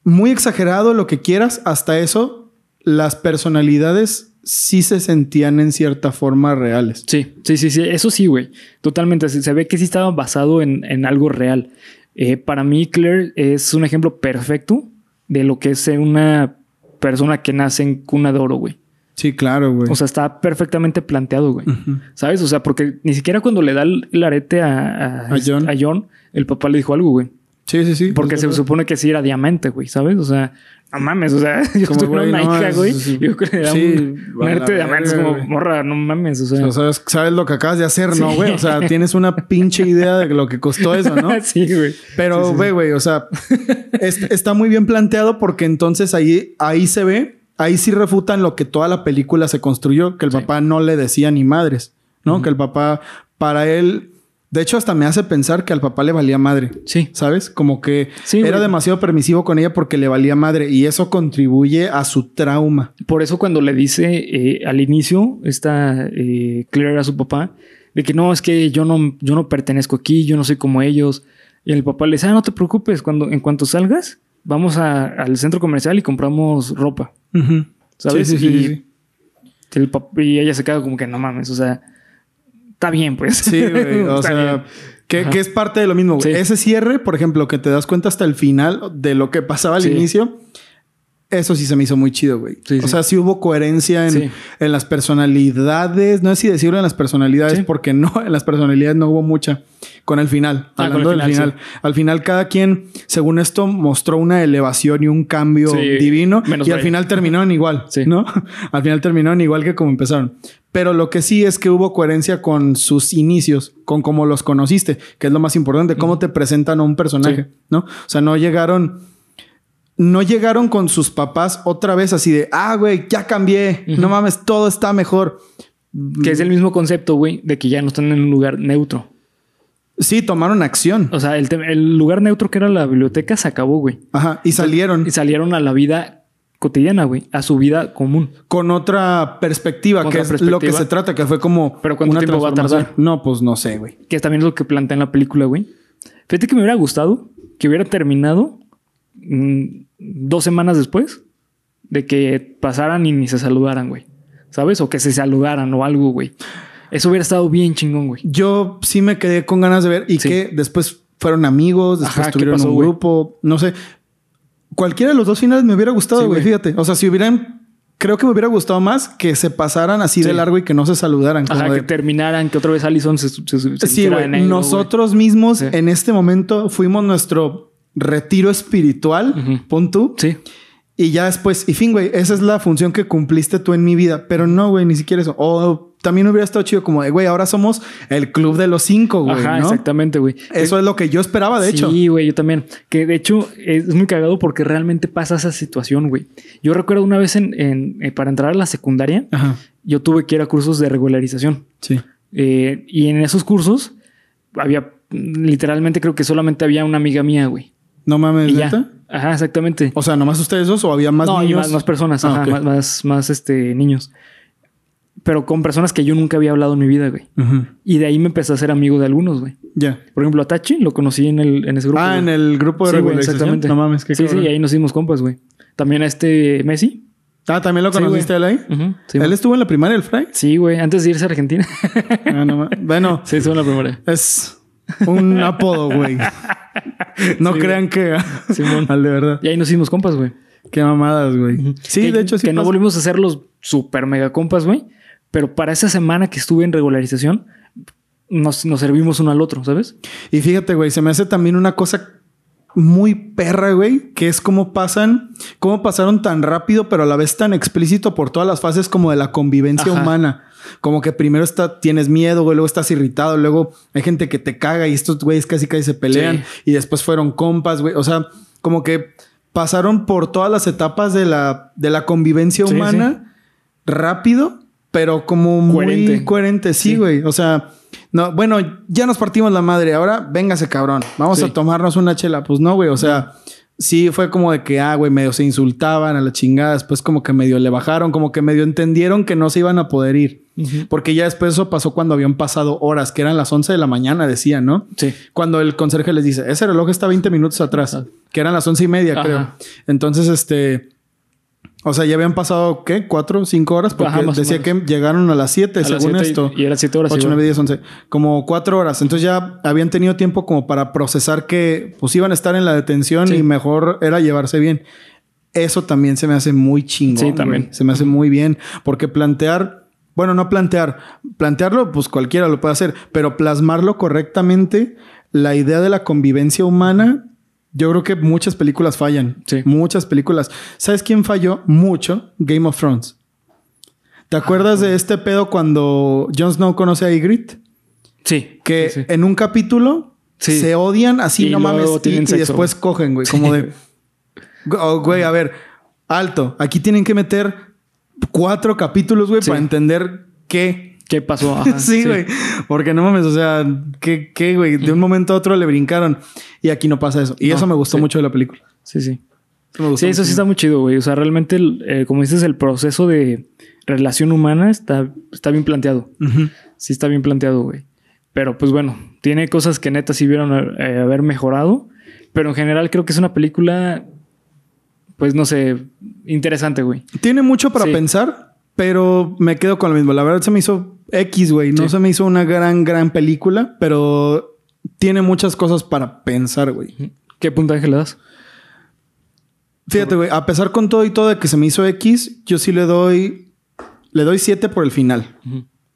muy exagerado lo que quieras, hasta eso, las personalidades sí se sentían en cierta forma reales. Sí, sí, sí, sí. Eso sí, güey. Totalmente. Se ve que sí estaba basado en, en algo real. Eh, para mí, Claire es un ejemplo perfecto de lo que es ser una persona que nace en cuna de oro, güey. Sí, claro, güey. O sea, está perfectamente planteado, güey. ¿Sabes? O sea, porque ni siquiera cuando le da el, arete a, a, John. a John, el papá le dijo algo, güey. Sí, sí, sí. Porque se supone que sí era diamante, güey, ¿sabes? O sea, no mames, o sea, yo Como, tuve güey, una no, hija, es- güey. sí. Yo creo que Sí, un arte de diamantes como güey. morra, no mames, o sea. O sea, sabes lo que acabas de hacer, ¿no, güey? O sea, tienes una pinche idea de lo que costó eso, ¿no? sí, güey. Pero, ve, güey, o sea, es- está muy bien planteado porque entonces ahí, ahí se ve, ahí sí refutan lo que toda la película se construyó, que el Sí. papá no le decía ni madres, ¿no? Que el papá, para él, de hecho, hasta me hace pensar que al papá le valía madre. Sí. ¿Sabes? Como que Sí, era güey. demasiado permisivo con ella porque le valía madre y eso contribuye a su trauma. Por eso cuando le dice eh, al inicio, esta eh, Claire a su papá, de que no, es que yo no, yo no pertenezco aquí, yo no soy como ellos. Y el papá le dice, ah, no te preocupes, cuando, en cuanto salgas, vamos a- al centro comercial y compramos ropa. ¿Sabes? Sí, sí, y, sí, el y ella se queda como que no mames, o sea, está bien, pues. Sí, güey. O sea, que, es parte de lo mismo, güey. Ese cierre, por ejemplo, que te das cuenta hasta el final de lo que pasaba al inicio. Eso sí se me hizo muy chido, güey. Sí, o sí. sea, sí hubo coherencia en, Sí. en las personalidades. No sé si decirlo en las personalidades, porque no, en las personalidades no hubo mucha. Con el final, Ah, hablando del final, final. Al final, cada quien, según esto, mostró una elevación y un cambio divino. menos y al final terminaron igual, Sí. ¿no? al final terminaron igual que como empezaron. Pero lo que sí es que hubo coherencia con sus inicios, con cómo los conociste, que es lo más importante, cómo te presentan a un personaje. ¿no? O sea, no llegaron, no llegaron con sus papás otra vez así de, ah, güey, ya cambié, no mames, todo está mejor. Que es el mismo concepto, güey, de que ya no están en un lugar neutro. Sí, tomaron acción. O sea, el, el lugar neutro que era la biblioteca se acabó, güey. Ajá, y salieron Y salieron a la vida cotidiana, güey, a su vida común. con otra perspectiva, Con que otra es lo que se trata, que fue como Pero ¿cuánto tiempo va a tardar? No, pues no sé, güey. Que también es lo que plantea en la película, güey. Fíjate que me hubiera gustado que hubiera terminado mm, dos semanas después de que pasaran y ni se saludaran, güey. ¿Sabes? O que se saludaran o algo, güey. Eso hubiera estado bien chingón, güey. Yo sí me quedé con ganas de ver y Sí. que después fueron amigos, después Ajá, ¿qué tuvieron pasó, un güey? grupo, no sé. Cualquiera de los dos finales me hubiera gustado, Sí, güey. Fíjate, o sea, si hubieran, creo que me hubiera gustado más que se pasaran así de largo y que no se saludaran. como Ajá, de- que terminaran, que otra vez Allison se, se, se sí, güey. Nosotros mismos Sí. en este momento fuimos nuestro retiro espiritual, pon tú. Sí. Y ya después, y fin, güey, esa es la función que cumpliste tú en mi vida. Pero no, güey, ni siquiera eso. O también hubiera estado chido como de, güey, ahora somos el club de los cinco, güey, Ajá, ¿no? exactamente, güey. Eso es lo que yo esperaba, de hecho. Sí, güey, yo también. Que de hecho es muy cagado porque realmente pasa esa situación, güey. Yo recuerdo una vez en, en- eh, para entrar a la secundaria, Ajá, yo tuve que ir a cursos de regularización. sí. Eh, y en esos cursos había, literalmente creo que solamente había una amiga mía, güey. No mames. ¿neta? Ajá, exactamente. O sea, nomás ustedes dos o había más no, niños. más, más personas, Ah, ajá, más, más, más, este, niños. Pero con personas que yo nunca había hablado en mi vida, güey. Y de ahí me empecé a ser amigo de algunos, güey. Ya. Por ejemplo, a Tachi lo conocí en, el, en ese grupo. Ah, güey. en el grupo de Sí, güey, exactamente. No mames, qué Sí, sí, cabrón. y ahí nos hicimos compas, güey. También a este Messi. Ah, ¿también lo Sí, conociste él ahí? Sí, ¿Él güey. estuvo en la primaria, el Fry? Sí, güey, antes de irse a Argentina. Ah, no Bueno, sí, estuvo en la primera. es un apodo, güey. No Sí, crean que... Simón. Al de verdad. Y ahí nos hicimos compas, güey. Qué mamadas, güey. Sí, Que- de hecho sí. Que no volvimos a ser los super mega compas, güey. Pero para esa semana que estuve en regularización, nos, nos servimos uno al otro, ¿sabes? Y fíjate, güey, se me hace también una cosa muy perra, güey, que es cómo pasan, cómo pasaron tan rápido, pero a la vez tan explícito por todas las fases como de la convivencia Ajá. humana. Como que primero está, tienes miedo, güey, luego estás irritado, luego hay gente que te caga y estos güeyes casi casi se pelean Sí. y después fueron compas, güey. O sea, como que pasaron por todas las etapas de la, de la convivencia Sí, humana rápido, pero como muy Coherente. Sí. güey. O sea, no, bueno, ya nos partimos la madre, ahora véngase, cabrón. Vamos Sí. a tomarnos una chela. Pues no, güey. O sea, sí fue como de que, ah, güey, medio se insultaban a la chingada. Después, como que medio le bajaron, como que medio entendieron que no se iban a poder ir. Porque ya después eso pasó cuando habían pasado horas, que eran las 11 de la mañana, decían, ¿no? Sí. Cuando el conserje les dice, ese reloj está 20 minutos atrás, Ajá. que eran las once y media, Ajá. creo. Entonces, este, O sea, ya habían pasado, ¿qué? ¿Cuatro? ¿Cinco horas? Porque Ajá, decía que llegaron a las siete, A las según siete y- esto. Y, era siete horas. 8, igual. 9, 10, 11. Como cuatro horas. Entonces ya habían tenido tiempo como para procesar que pues iban a estar en la detención Sí. y mejor era llevarse bien. Eso también se me hace muy chingón. Sí, también. güey. Se me hace muy bien. Porque plantear, bueno, no plantear, plantearlo, pues cualquiera lo puede hacer, pero plasmarlo correctamente, la idea de la convivencia humana, yo creo que muchas películas fallan. Sí. Muchas películas. ¿Sabes quién falló? Mucho. Game of Thrones. ¿Te acuerdas de este pedo cuando Jon Snow conoce a Ygritte? Sí. Que sí, sí. en un capítulo Sí. se odian así, Y no mames, y, después cogen, güey. Como de... Oh, güey, a ver, alto. Aquí tienen que meter cuatro capítulos, güey, para entender qué. ¿Qué pasó? Ajá, sí, güey. Porque no mames, o sea, ¿qué, qué, güey? De un momento a otro le brincaron. Y aquí no pasa eso. Y No, eso me gustó sí. mucho de la película. Sí, sí. Me gustó Sí, eso sí está muy chido, güey. O sea, realmente, eh, como dices, el proceso de relación humana está, está bien planteado. Sí está bien planteado, güey. Pero pues bueno, tiene cosas que neta sí vieron eh, haber mejorado. Pero en general creo que es una película, pues no sé, interesante, güey. Tiene mucho para Sí. pensar, pero me quedo con lo mismo. La verdad se me hizo X, güey. No Sí. se me hizo una gran, gran película, pero tiene muchas cosas para pensar, güey. ¿Qué puntaje le das? Fíjate, güey, a pesar con todo y todo de que se me hizo X, yo sí le doy. Le doy 7 por el final.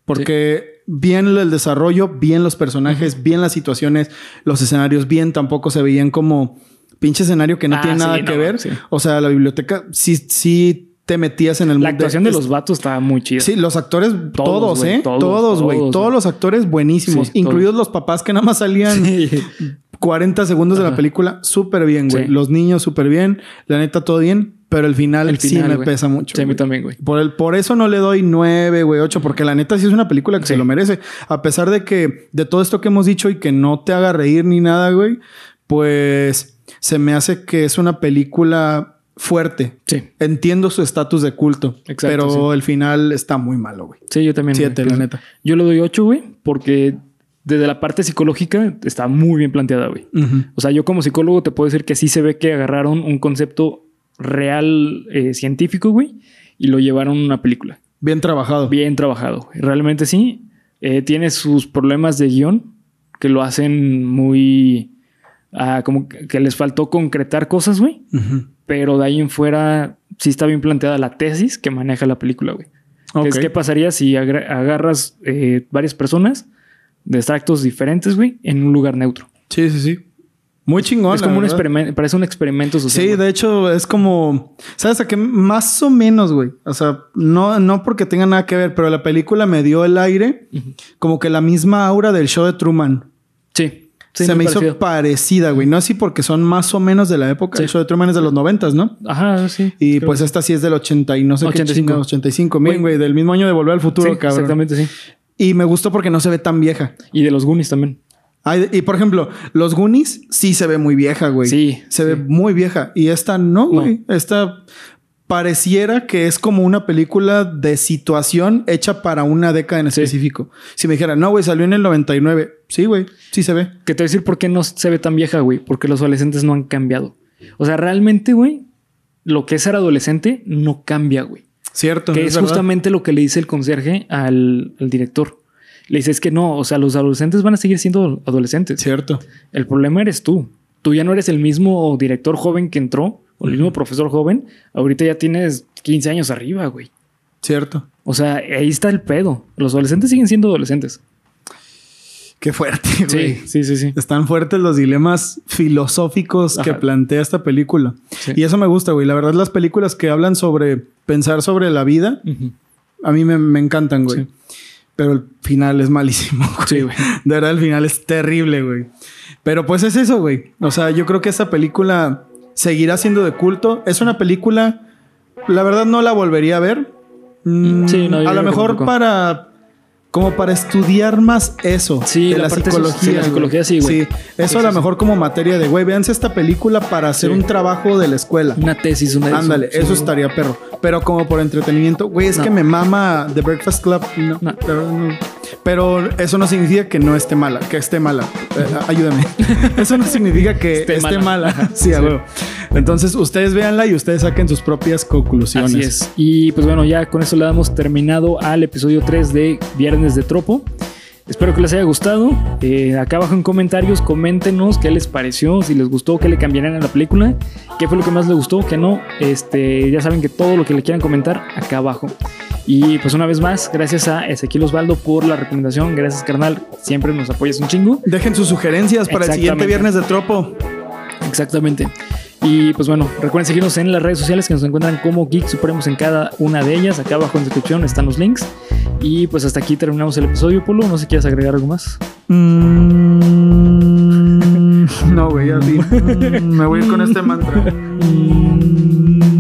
Porque bien el desarrollo, bien los personajes, bien las situaciones, los escenarios, bien tampoco se veían como pinche escenario que no Ah, tiene nada sí, que no, ver. sí. O sea, la biblioteca sí, sí te metías en el La mood actuación de los vatos estaba muy chida. Sí, los actores, todos, güey, ¿eh? todos, Todos, güey. todos, Todos, los actores buenísimos, Sí, incluidos los papás que nada más salían Sí. 40 segundos de la película. Súper bien, güey. Sí. Los niños súper bien. La neta, todo bien. Pero el final, El sí final, me güey. pesa mucho. Sí, a mí también, güey. Por, el, por eso no le doy 9, güey, 8, porque la neta sí es una película que Sí. se lo merece. A pesar de que, de todo esto que hemos dicho y que no te haga reír ni nada, güey, pues se me hace que es una película fuerte. Sí. Entiendo su estatus de culto, Exacto, pero el final está muy malo, güey. Sí, yo también. Siete, güey. la neta. Yo le doy 8, güey, porque desde la parte psicológica está muy bien planteada, güey. O sea, yo como psicólogo te puedo decir que sí se ve que agarraron un concepto real eh, científico, güey, y lo llevaron a una película. Bien trabajado. Bien trabajado. güey. Realmente sí. Eh, tiene sus problemas de guion que lo hacen muy... ah, como que les faltó concretar cosas, güey. Ujú. Pero de ahí en fuera sí está bien planteada la tesis que maneja la película, güey. Que es qué pasaría si agarras eh, varias personas de extractos diferentes, güey, en un lugar neutro. Sí, sí, sí. Muy chingón. es como un experimento, parece un experimento social. Sí, güey. de hecho es como, ¿sabes a qué? Más o menos, güey. O sea, no, no porque tenga nada que ver, pero la película me dio el aire, Ujú. como que la misma aura del show de Truman. Sí. Sí, Se me hizo parecida, güey. No así porque son más o menos de la época. Sí. El show de Truman es de los noventas, ¿no? Ajá, sí. Y pues esta sí es del 80 y no sé 85. qué chingados, 85. Miren, Güey. güey, del mismo año de Volver al. Futuro, Sí, cabrón. exactamente, sí. Y me gustó porque no se ve tan vieja. Y de los Goonies también. Ay, y por ejemplo, los Goonies sí se ve muy vieja, güey. Sí, Se sí. ve muy vieja. Y esta no, güey. Esta pareciera que es como una película de situación hecha para una década en Sí. específico. Si me dijera, no, güey, salió en el 99. Sí, güey, sí se ve. Que te voy a decir por qué no se ve tan vieja, güey. Porque los adolescentes no han cambiado. O sea, realmente, güey, lo que es ser adolescente no cambia, güey. Cierto. Que es justamente lo que le dice el conserje al, al director. Le dice, es que no, o sea, los adolescentes van a seguir siendo adolescentes. Cierto. El problema eres tú. Tú ya no eres el mismo director joven que entró, o el mismo profesor joven. Ahorita ya tienes 15 años arriba, güey. Cierto. O sea, ahí está el pedo. Los adolescentes siguen siendo adolescentes. Qué fuerte, güey. Sí, sí, sí, sí. Están fuertes los dilemas filosóficos que plantea esta película. Sí. Y eso me gusta, güey. La verdad, las películas que hablan sobre pensar sobre la vida, a mí me, me encantan, güey. Sí. Pero el final es malísimo, güey. Sí, güey. De verdad, el final es terrible, güey. Pero pues es eso, güey. O sea, yo creo que esta película seguirá siendo de culto. Es una película, la verdad no la volvería a ver. Mm, Sí, no, a lo mejor para... Como para estudiar más eso. Sí, de la psicología. sí, la psicología sí, güey. Sí, eso a lo mejor como materia de, güey, véanse esta película para hacer Sí. un trabajo de la escuela. Una tesis, una Ándale, sí. eso estaría perro. Pero como por entretenimiento, güey, es No. que me mama The Breakfast Club. No, No. Pero eso no significa que no esté mala, que esté mala. Eh, ayúdame. eso no significa que Esté esté, mala. sí, a huevo. Entonces, ustedes véanla y ustedes saquen sus propias conclusiones. Así es. Y pues bueno, ya con eso le damos terminado al episodio 3 de Viernes de Tropo. Espero que les haya gustado. Eh, acá abajo en comentarios, coméntenos qué les pareció, si les gustó, qué le cambiarían a la película, qué fue lo que más les gustó, qué no. Este, ya saben que todo lo que le quieran comentar, acá abajo. Y pues una vez más, gracias a Ezequiel Osvaldo por la recomendación. Gracias, carnal. Siempre nos apoyas un chingo. Dejen sus sugerencias para el siguiente viernes de Tropo. Exactamente. Y pues bueno, recuerden seguirnos en las redes sociales que nos encuentran como Geek Supremos en cada una de ellas. Acá abajo en descripción están los links. Y pues hasta aquí terminamos el episodio, Polo. No sé si quieres agregar algo más. Mm, no, güey, así. Me voy a ir con este mantra.